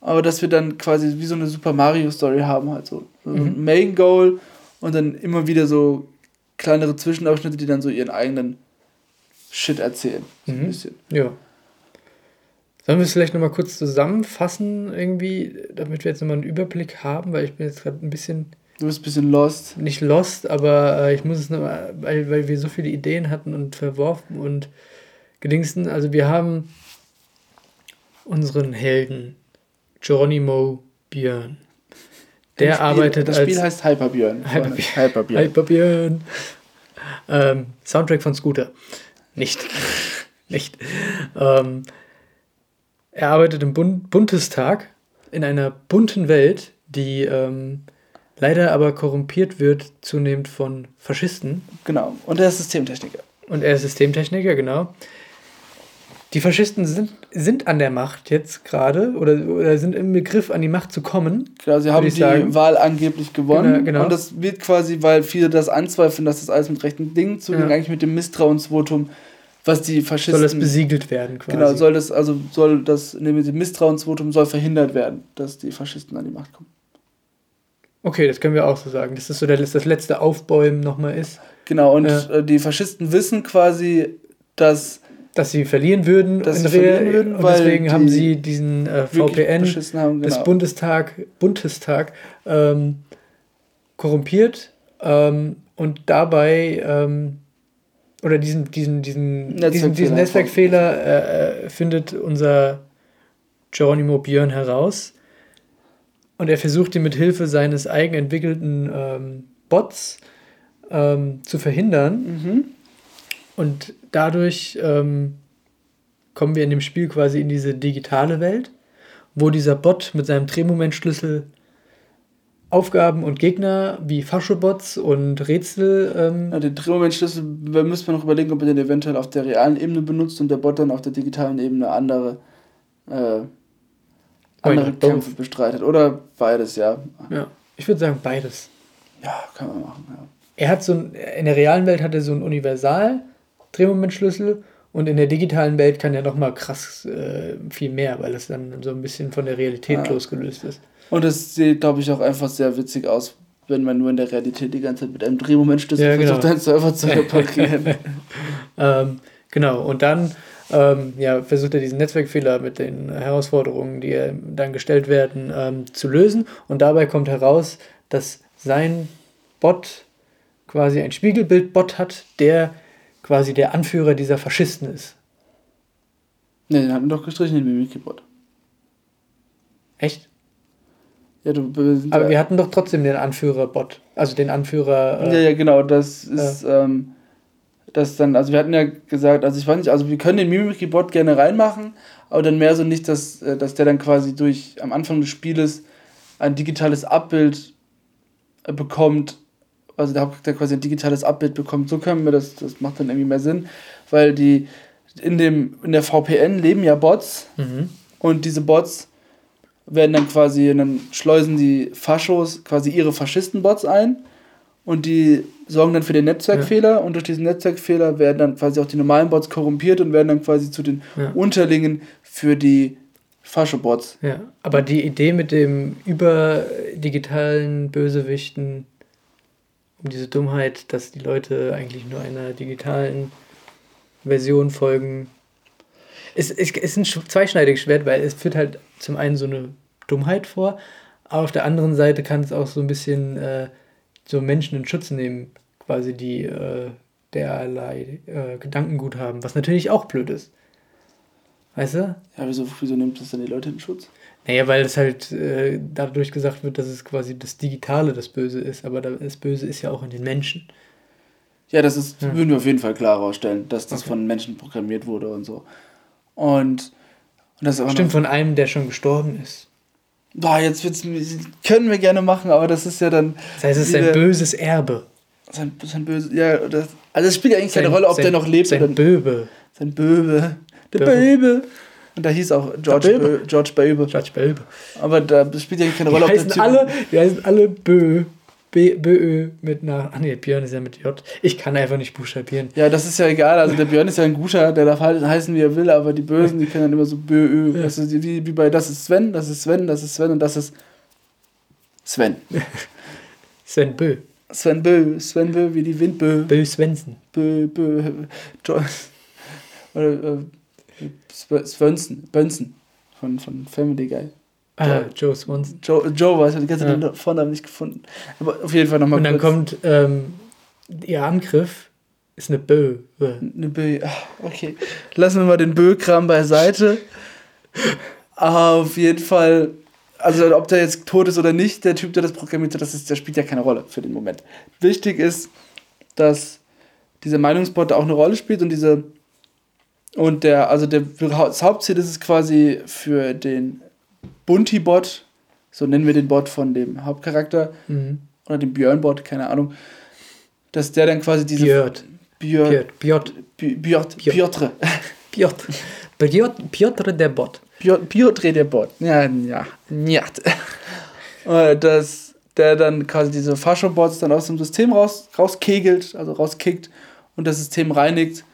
[SPEAKER 2] Aber dass wir dann quasi wie so eine Super Mario Story haben, halt so, so mhm. ein Main Goal und dann immer wieder so kleinere Zwischenausschnitte, die dann so ihren eigenen Shit erzählen. So mhm. ein bisschen.
[SPEAKER 1] Ja. Sollen wir es vielleicht nochmal kurz zusammenfassen, irgendwie, damit wir jetzt nochmal einen Überblick haben, weil ich bin jetzt gerade ein bisschen
[SPEAKER 2] Du bist ein bisschen lost.
[SPEAKER 1] Nicht lost, aber äh, ich muss es nochmal, weil, weil wir so viele Ideen hatten und verworfen und gedingsten. Also wir haben unseren Helden, Geronimo Björn. Der Spiel, arbeitet das als. Das Spiel heißt Hyperbjörn. Hyperbjörn. Hyperbjörn. Hyperbjörn. Ähm, Soundtrack von Scooter. Nicht. Nicht. Ähm, er arbeitet im Bund Bundestag in einer bunten Welt, die ähm, leider aber korrumpiert wird zunehmend von Faschisten.
[SPEAKER 2] Genau, und er ist Systemtechniker.
[SPEAKER 1] Und er ist Systemtechniker, genau. Die Faschisten sind, sind an der Macht jetzt gerade oder, oder sind im Begriff, an die Macht zu kommen.
[SPEAKER 2] Genau, sie haben die sagen. Wahl angeblich gewonnen. Genau, genau. Und das wird quasi, weil viele das anzweifeln, dass das alles mit rechten Dingen zugeht, ja. eigentlich mit dem Misstrauensvotum, was die Faschisten. Soll das besiegelt werden, quasi. Genau, soll das, also soll das, mit dem Misstrauensvotum soll verhindert werden, dass die Faschisten an die Macht kommen.
[SPEAKER 1] Okay, das können wir auch so sagen, dass das so das letzte Aufbäumen nochmal ist.
[SPEAKER 2] Genau, und ja. die Faschisten wissen quasi, dass.
[SPEAKER 1] Dass sie verlieren würden, dass sie verlieren würden und deswegen haben sie diesen äh, VPN haben, genau. des Bundestag, Bundestag ähm, korrumpiert ähm, und dabei ähm, oder diesen, diesen, diesen, Netzwerkfehler diesen, diesen Netzwerkfehler äh, äh, findet unser Geronimo Björn heraus und er versucht ihn mit Hilfe seines eigen entwickelten ähm, Bots ähm, zu verhindern. Mhm. Und dadurch ähm, kommen wir in dem Spiel quasi in diese digitale Welt, wo dieser Bot mit seinem Drehmomentschlüssel Aufgaben und Gegner wie Faschobots und Rätsel. Ähm
[SPEAKER 2] ja, den Drehmomentschlüssel müssen wir noch überlegen, ob er den eventuell auf der realen Ebene benutzt und der Bot dann auf der digitalen Ebene andere äh, andere Kämpfe bestreitet. Oder beides, ja.
[SPEAKER 1] Ja, ich würde sagen beides.
[SPEAKER 2] Ja, kann man machen, ja.
[SPEAKER 1] Er hat so ein, in der realen Welt hat er so einen Universal Drehmomentschlüssel und in der digitalen Welt kann er nochmal krass äh, viel mehr, weil es dann so ein bisschen von der Realität ja. losgelöst ist.
[SPEAKER 2] Und es sieht, glaube ich, auch einfach sehr witzig aus, wenn man nur in der Realität die ganze Zeit mit einem Drehmomentschlüssel ja, genau. versucht, einen Server zu reparieren.
[SPEAKER 1] ähm, genau, und dann ähm, ja, versucht er diesen Netzwerkfehler mit den Herausforderungen, die dann gestellt werden, ähm, zu lösen. Und dabei kommt heraus, dass sein Bot quasi ein Spiegelbild-Bot hat, der quasi der Anführer dieser Faschisten ist.
[SPEAKER 2] Ne, den hatten doch gestrichen, den Mimikry-Bot.
[SPEAKER 1] Echt? Ja, du, Aber wir hatten doch trotzdem den Anführer-Bot. Also den Anführer.
[SPEAKER 2] Äh, ja, ja, genau. Das ist. Äh, ähm, dass dann, also wir hatten ja gesagt, also ich weiß nicht, also wir können den Mimikry-Bot gerne reinmachen, aber dann mehr so nicht, dass, äh, dass der dann quasi durch am Anfang des Spieles ein digitales Abbild äh, bekommt, also der Hauptcharakter quasi ein digitales Abbild bekommt. So können wir das, das macht dann irgendwie mehr Sinn, weil die in, dem, in der VPN leben ja Bots mhm. und diese Bots werden dann quasi, dann schleusen die Faschos quasi ihre Faschisten-Bots ein und die sorgen dann für den Netzwerkfehler ja. und durch diesen Netzwerkfehler werden dann quasi auch die normalen Bots korrumpiert und werden dann quasi zu den ja. Unterlingen für die Faschobots.
[SPEAKER 1] Ja, aber die Idee mit dem überdigitalen Bösewichten, um diese Dummheit, dass die Leute eigentlich nur einer digitalen Version folgen, ist, ist, ist ein zweischneidiges Schwert, weil es führt halt zum einen so eine Dummheit vor, aber auf der anderen Seite kann es auch so ein bisschen äh, so Menschen in Schutz nehmen, quasi die äh, derlei äh, Gedankengut haben, was natürlich auch blöd ist. Weißt du?
[SPEAKER 2] Ja, wieso, wieso nimmt das dann die Leute in Schutz?
[SPEAKER 1] Naja, weil es halt äh, dadurch gesagt wird, dass es quasi das Digitale das Böse ist, aber das Böse ist ja auch in den Menschen.
[SPEAKER 2] Ja, das ist, ja. würden wir auf jeden Fall klar herausstellen, dass das okay. von Menschen programmiert wurde und so. Und, und
[SPEAKER 1] das auch Stimmt, von einem, der schon gestorben ist.
[SPEAKER 2] Boah, jetzt wird's, können wir gerne machen, aber das ist ja dann.
[SPEAKER 1] Das heißt, es ist ein böses Erbe.
[SPEAKER 2] Sein, sein böses, ja, das, also es spielt ja eigentlich sein, keine Rolle, ob sein, der noch lebt
[SPEAKER 1] sein oder. Böbe.
[SPEAKER 2] Sein Böbe. Der Böbe. Und da hieß auch George Böbe. George Böbe. George Böbe. Aber da spielt ja eigentlich keine Rolle,
[SPEAKER 1] die ob der typ alle, Die heißen alle Bö. Bö mit einer. Ach nee, Björn ist ja mit J. Ich kann einfach nicht buchstabieren.
[SPEAKER 2] Ja, das ist ja egal. Also der Björn ist ja ein guter, der darf halt heißen, wie er will, aber die Bösen, die können dann immer so Bö. Ja. Also wie, wie bei das ist Sven, das ist Sven, das ist Sven und das ist Sven.
[SPEAKER 1] Sven Bö.
[SPEAKER 2] Sven Bö, Sven Bö, wie die Windbö.
[SPEAKER 1] Bö Svensen.
[SPEAKER 2] Bö, Bö. Jo oder äh, Svensson, Benson von, von Family Guy.
[SPEAKER 1] Ah, Joe Swanson.
[SPEAKER 2] Joe, Joe war es, ich habe den Vornamen nicht gefunden. Aber auf jeden Fall nochmal
[SPEAKER 1] Und dann kurz. kommt ähm, ihr Angriff, ist eine Bö.
[SPEAKER 2] Eine Bö, Ach, okay. Lassen wir mal den Bö-Kram beiseite. auf jeden Fall, also ob der jetzt tot ist oder nicht, der Typ, der das programmiert hat, das, ist, das spielt ja keine Rolle für den Moment. Wichtig ist, dass dieser Meinungsbot auch eine Rolle spielt und diese und der, also der, das Hauptziel ist es quasi für den Bunty-Bot, so nennen wir den Bot von dem Hauptcharakter, mhm. oder den Björn-Bot, keine Ahnung, dass der dann quasi diese. Björn. Björn. Björn. Björn. Björn.
[SPEAKER 1] Björn. Piotr der Bot.
[SPEAKER 2] Piotr der Bot. Ja, ja. Ja. Äh, dass der dann quasi diese Fascho-Bots dann aus dem System raus, rauskegelt, also rauskickt und das System reinigt.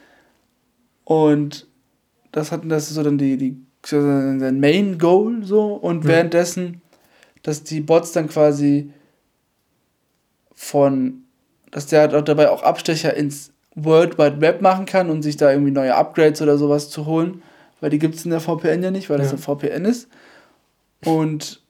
[SPEAKER 2] Und das hat das ist so dann die, die sein Main Goal so und mhm. währenddessen, dass die Bots dann quasi von, dass der dabei auch Abstecher ins World Wide Web machen kann und sich da irgendwie neue Upgrades oder sowas zu holen, weil die gibt es in der VPN ja nicht, weil das ja. ein VPN ist. Und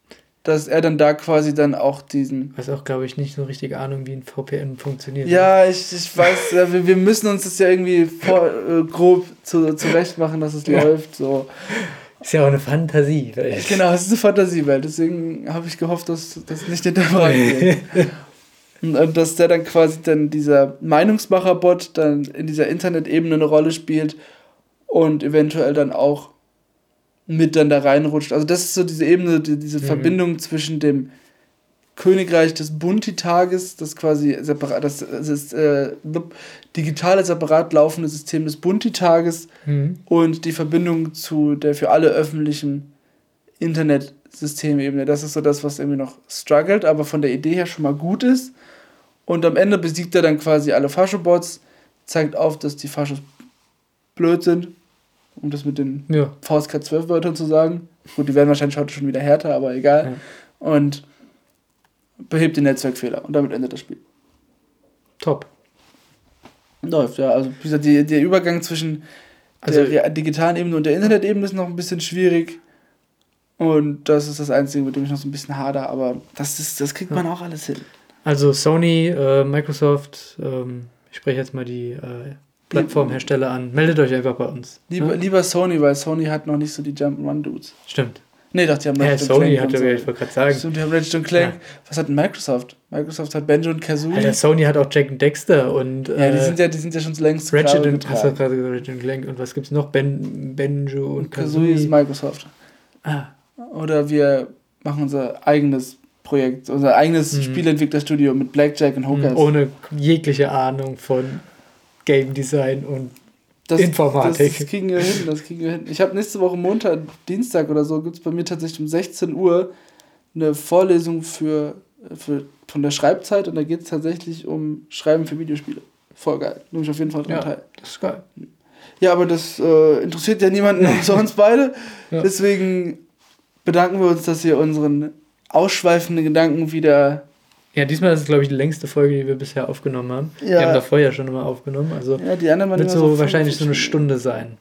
[SPEAKER 2] dass er dann da quasi dann auch diesen.
[SPEAKER 1] Weiß auch, glaube ich, nicht so richtig Ahnung, wie ein VPN funktioniert.
[SPEAKER 2] Ja, ich, ich weiß, wir, wir müssen uns das ja irgendwie vor, äh, grob zu, zurecht machen, dass es ja. läuft. So.
[SPEAKER 1] Ist ja auch eine Fantasiewelt.
[SPEAKER 2] Genau, es ist eine Fantasiewelt. Deswegen habe ich gehofft, dass das nicht hinterfragt wird. Und dass der dann quasi dann dieser Meinungsmacher-Bot dann in dieser Internetebene eine Rolle spielt und eventuell dann auch mit dann da reinrutscht. Also das ist so diese Ebene, die, diese mhm. Verbindung zwischen dem Königreich des Bunti-Tages, das quasi separat, das, das ist äh, digitale separat laufende System des Bunti-Tages mhm. und die Verbindung zu der für alle öffentlichen Internetsystemebene. Das ist so das, was irgendwie noch struggelt, aber von der Idee her schon mal gut ist. Und am Ende besiegt er dann quasi alle Faschobots, zeigt auf, dass die Faschos blöd sind, um das mit den ja. VSK 12 Wörtern zu sagen. Gut, die werden wahrscheinlich heute schon wieder härter, aber egal. Ja. Und behebt den Netzwerkfehler und damit endet das Spiel.
[SPEAKER 1] Top.
[SPEAKER 2] Läuft, ja. Also, wie gesagt, die, der Übergang zwischen also, der digitalen Ebene und der Internetebene ist noch ein bisschen schwierig. Und das ist das Einzige, mit dem ich noch so ein bisschen hader, aber das, ist, das kriegt man auch alles hin.
[SPEAKER 1] Also Sony, äh, Microsoft, ähm, ich spreche jetzt mal die äh, Plattformhersteller an. Meldet euch einfach bei uns.
[SPEAKER 2] Lieber, ne? lieber Sony, weil Sony hat noch nicht so die Jump'n'Run-Dudes.
[SPEAKER 1] Stimmt.
[SPEAKER 2] Nee, doch, die haben
[SPEAKER 1] ja, Sony Clank hat ja, so. ich wollte gerade sagen.
[SPEAKER 2] Stimmt, die haben Ratchet Clank. Ja. Was hat denn Microsoft? Microsoft hat Benjo und Kazooie.
[SPEAKER 1] Alter, Sony hat auch Jack und Dexter und.
[SPEAKER 2] Ja, die, äh, sind ja, die sind ja schon längst.
[SPEAKER 1] Ratchet und, hast du gerade gesagt, Ratchet Clank. Und was gibt's noch? Ben, Benjo und, und
[SPEAKER 2] Kazooie. ist Microsoft. Ah. Oder wir machen unser eigenes Projekt, unser eigenes mhm. Spielentwicklerstudio mit Blackjack und Hookers.
[SPEAKER 1] Ohne jegliche Ahnung von Game Design und das, Informatik.
[SPEAKER 2] Das kriegen wir hin, das kriegen wir hin. Ich habe nächste Woche Montag, Dienstag oder so, gibt es bei mir tatsächlich um 16 Uhr eine Vorlesung für für, von der Schreibzeit und da geht es tatsächlich um Schreiben für Videospiele. Voll geil. Nehme ich auf jeden Fall dran
[SPEAKER 1] Ja,
[SPEAKER 2] teil.
[SPEAKER 1] das ist geil.
[SPEAKER 2] Ja, aber das äh, interessiert ja niemanden außer uns beide.
[SPEAKER 1] Ja.
[SPEAKER 2] Deswegen bedanken wir uns, dass ihr unseren ausschweifenden Gedanken wieder.
[SPEAKER 1] Ja, diesmal ist es, glaube ich, die längste Folge, die wir bisher aufgenommen haben.
[SPEAKER 2] Ja.
[SPEAKER 1] Wir haben davor ja schon immer aufgenommen. Also
[SPEAKER 2] Ja, die anderen
[SPEAKER 1] wird so
[SPEAKER 2] so
[SPEAKER 1] wahrscheinlich so eine
[SPEAKER 2] 45
[SPEAKER 1] Stunde sein.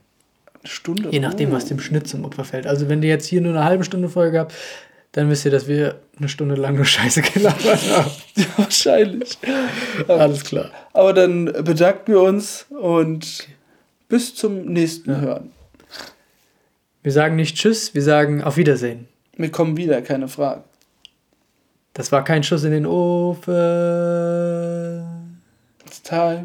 [SPEAKER 2] Stunde.
[SPEAKER 1] Je nachdem,
[SPEAKER 2] Oh.
[SPEAKER 1] was dem Schnitt zum Opfer fällt. Also wenn ihr jetzt hier nur eine halbe Stunde Folge habt, dann wisst ihr, dass wir eine Stunde lang nur Scheiße gelabert haben.
[SPEAKER 2] Ja, wahrscheinlich.
[SPEAKER 1] Alles klar.
[SPEAKER 2] Aber dann bedanken wir uns und bis zum nächsten Hören.
[SPEAKER 1] Wir sagen nicht Tschüss, wir sagen auf Wiedersehen.
[SPEAKER 2] Wir kommen wieder, keine Frage.
[SPEAKER 1] Das war kein Schuss in den Ofen.
[SPEAKER 2] It's time.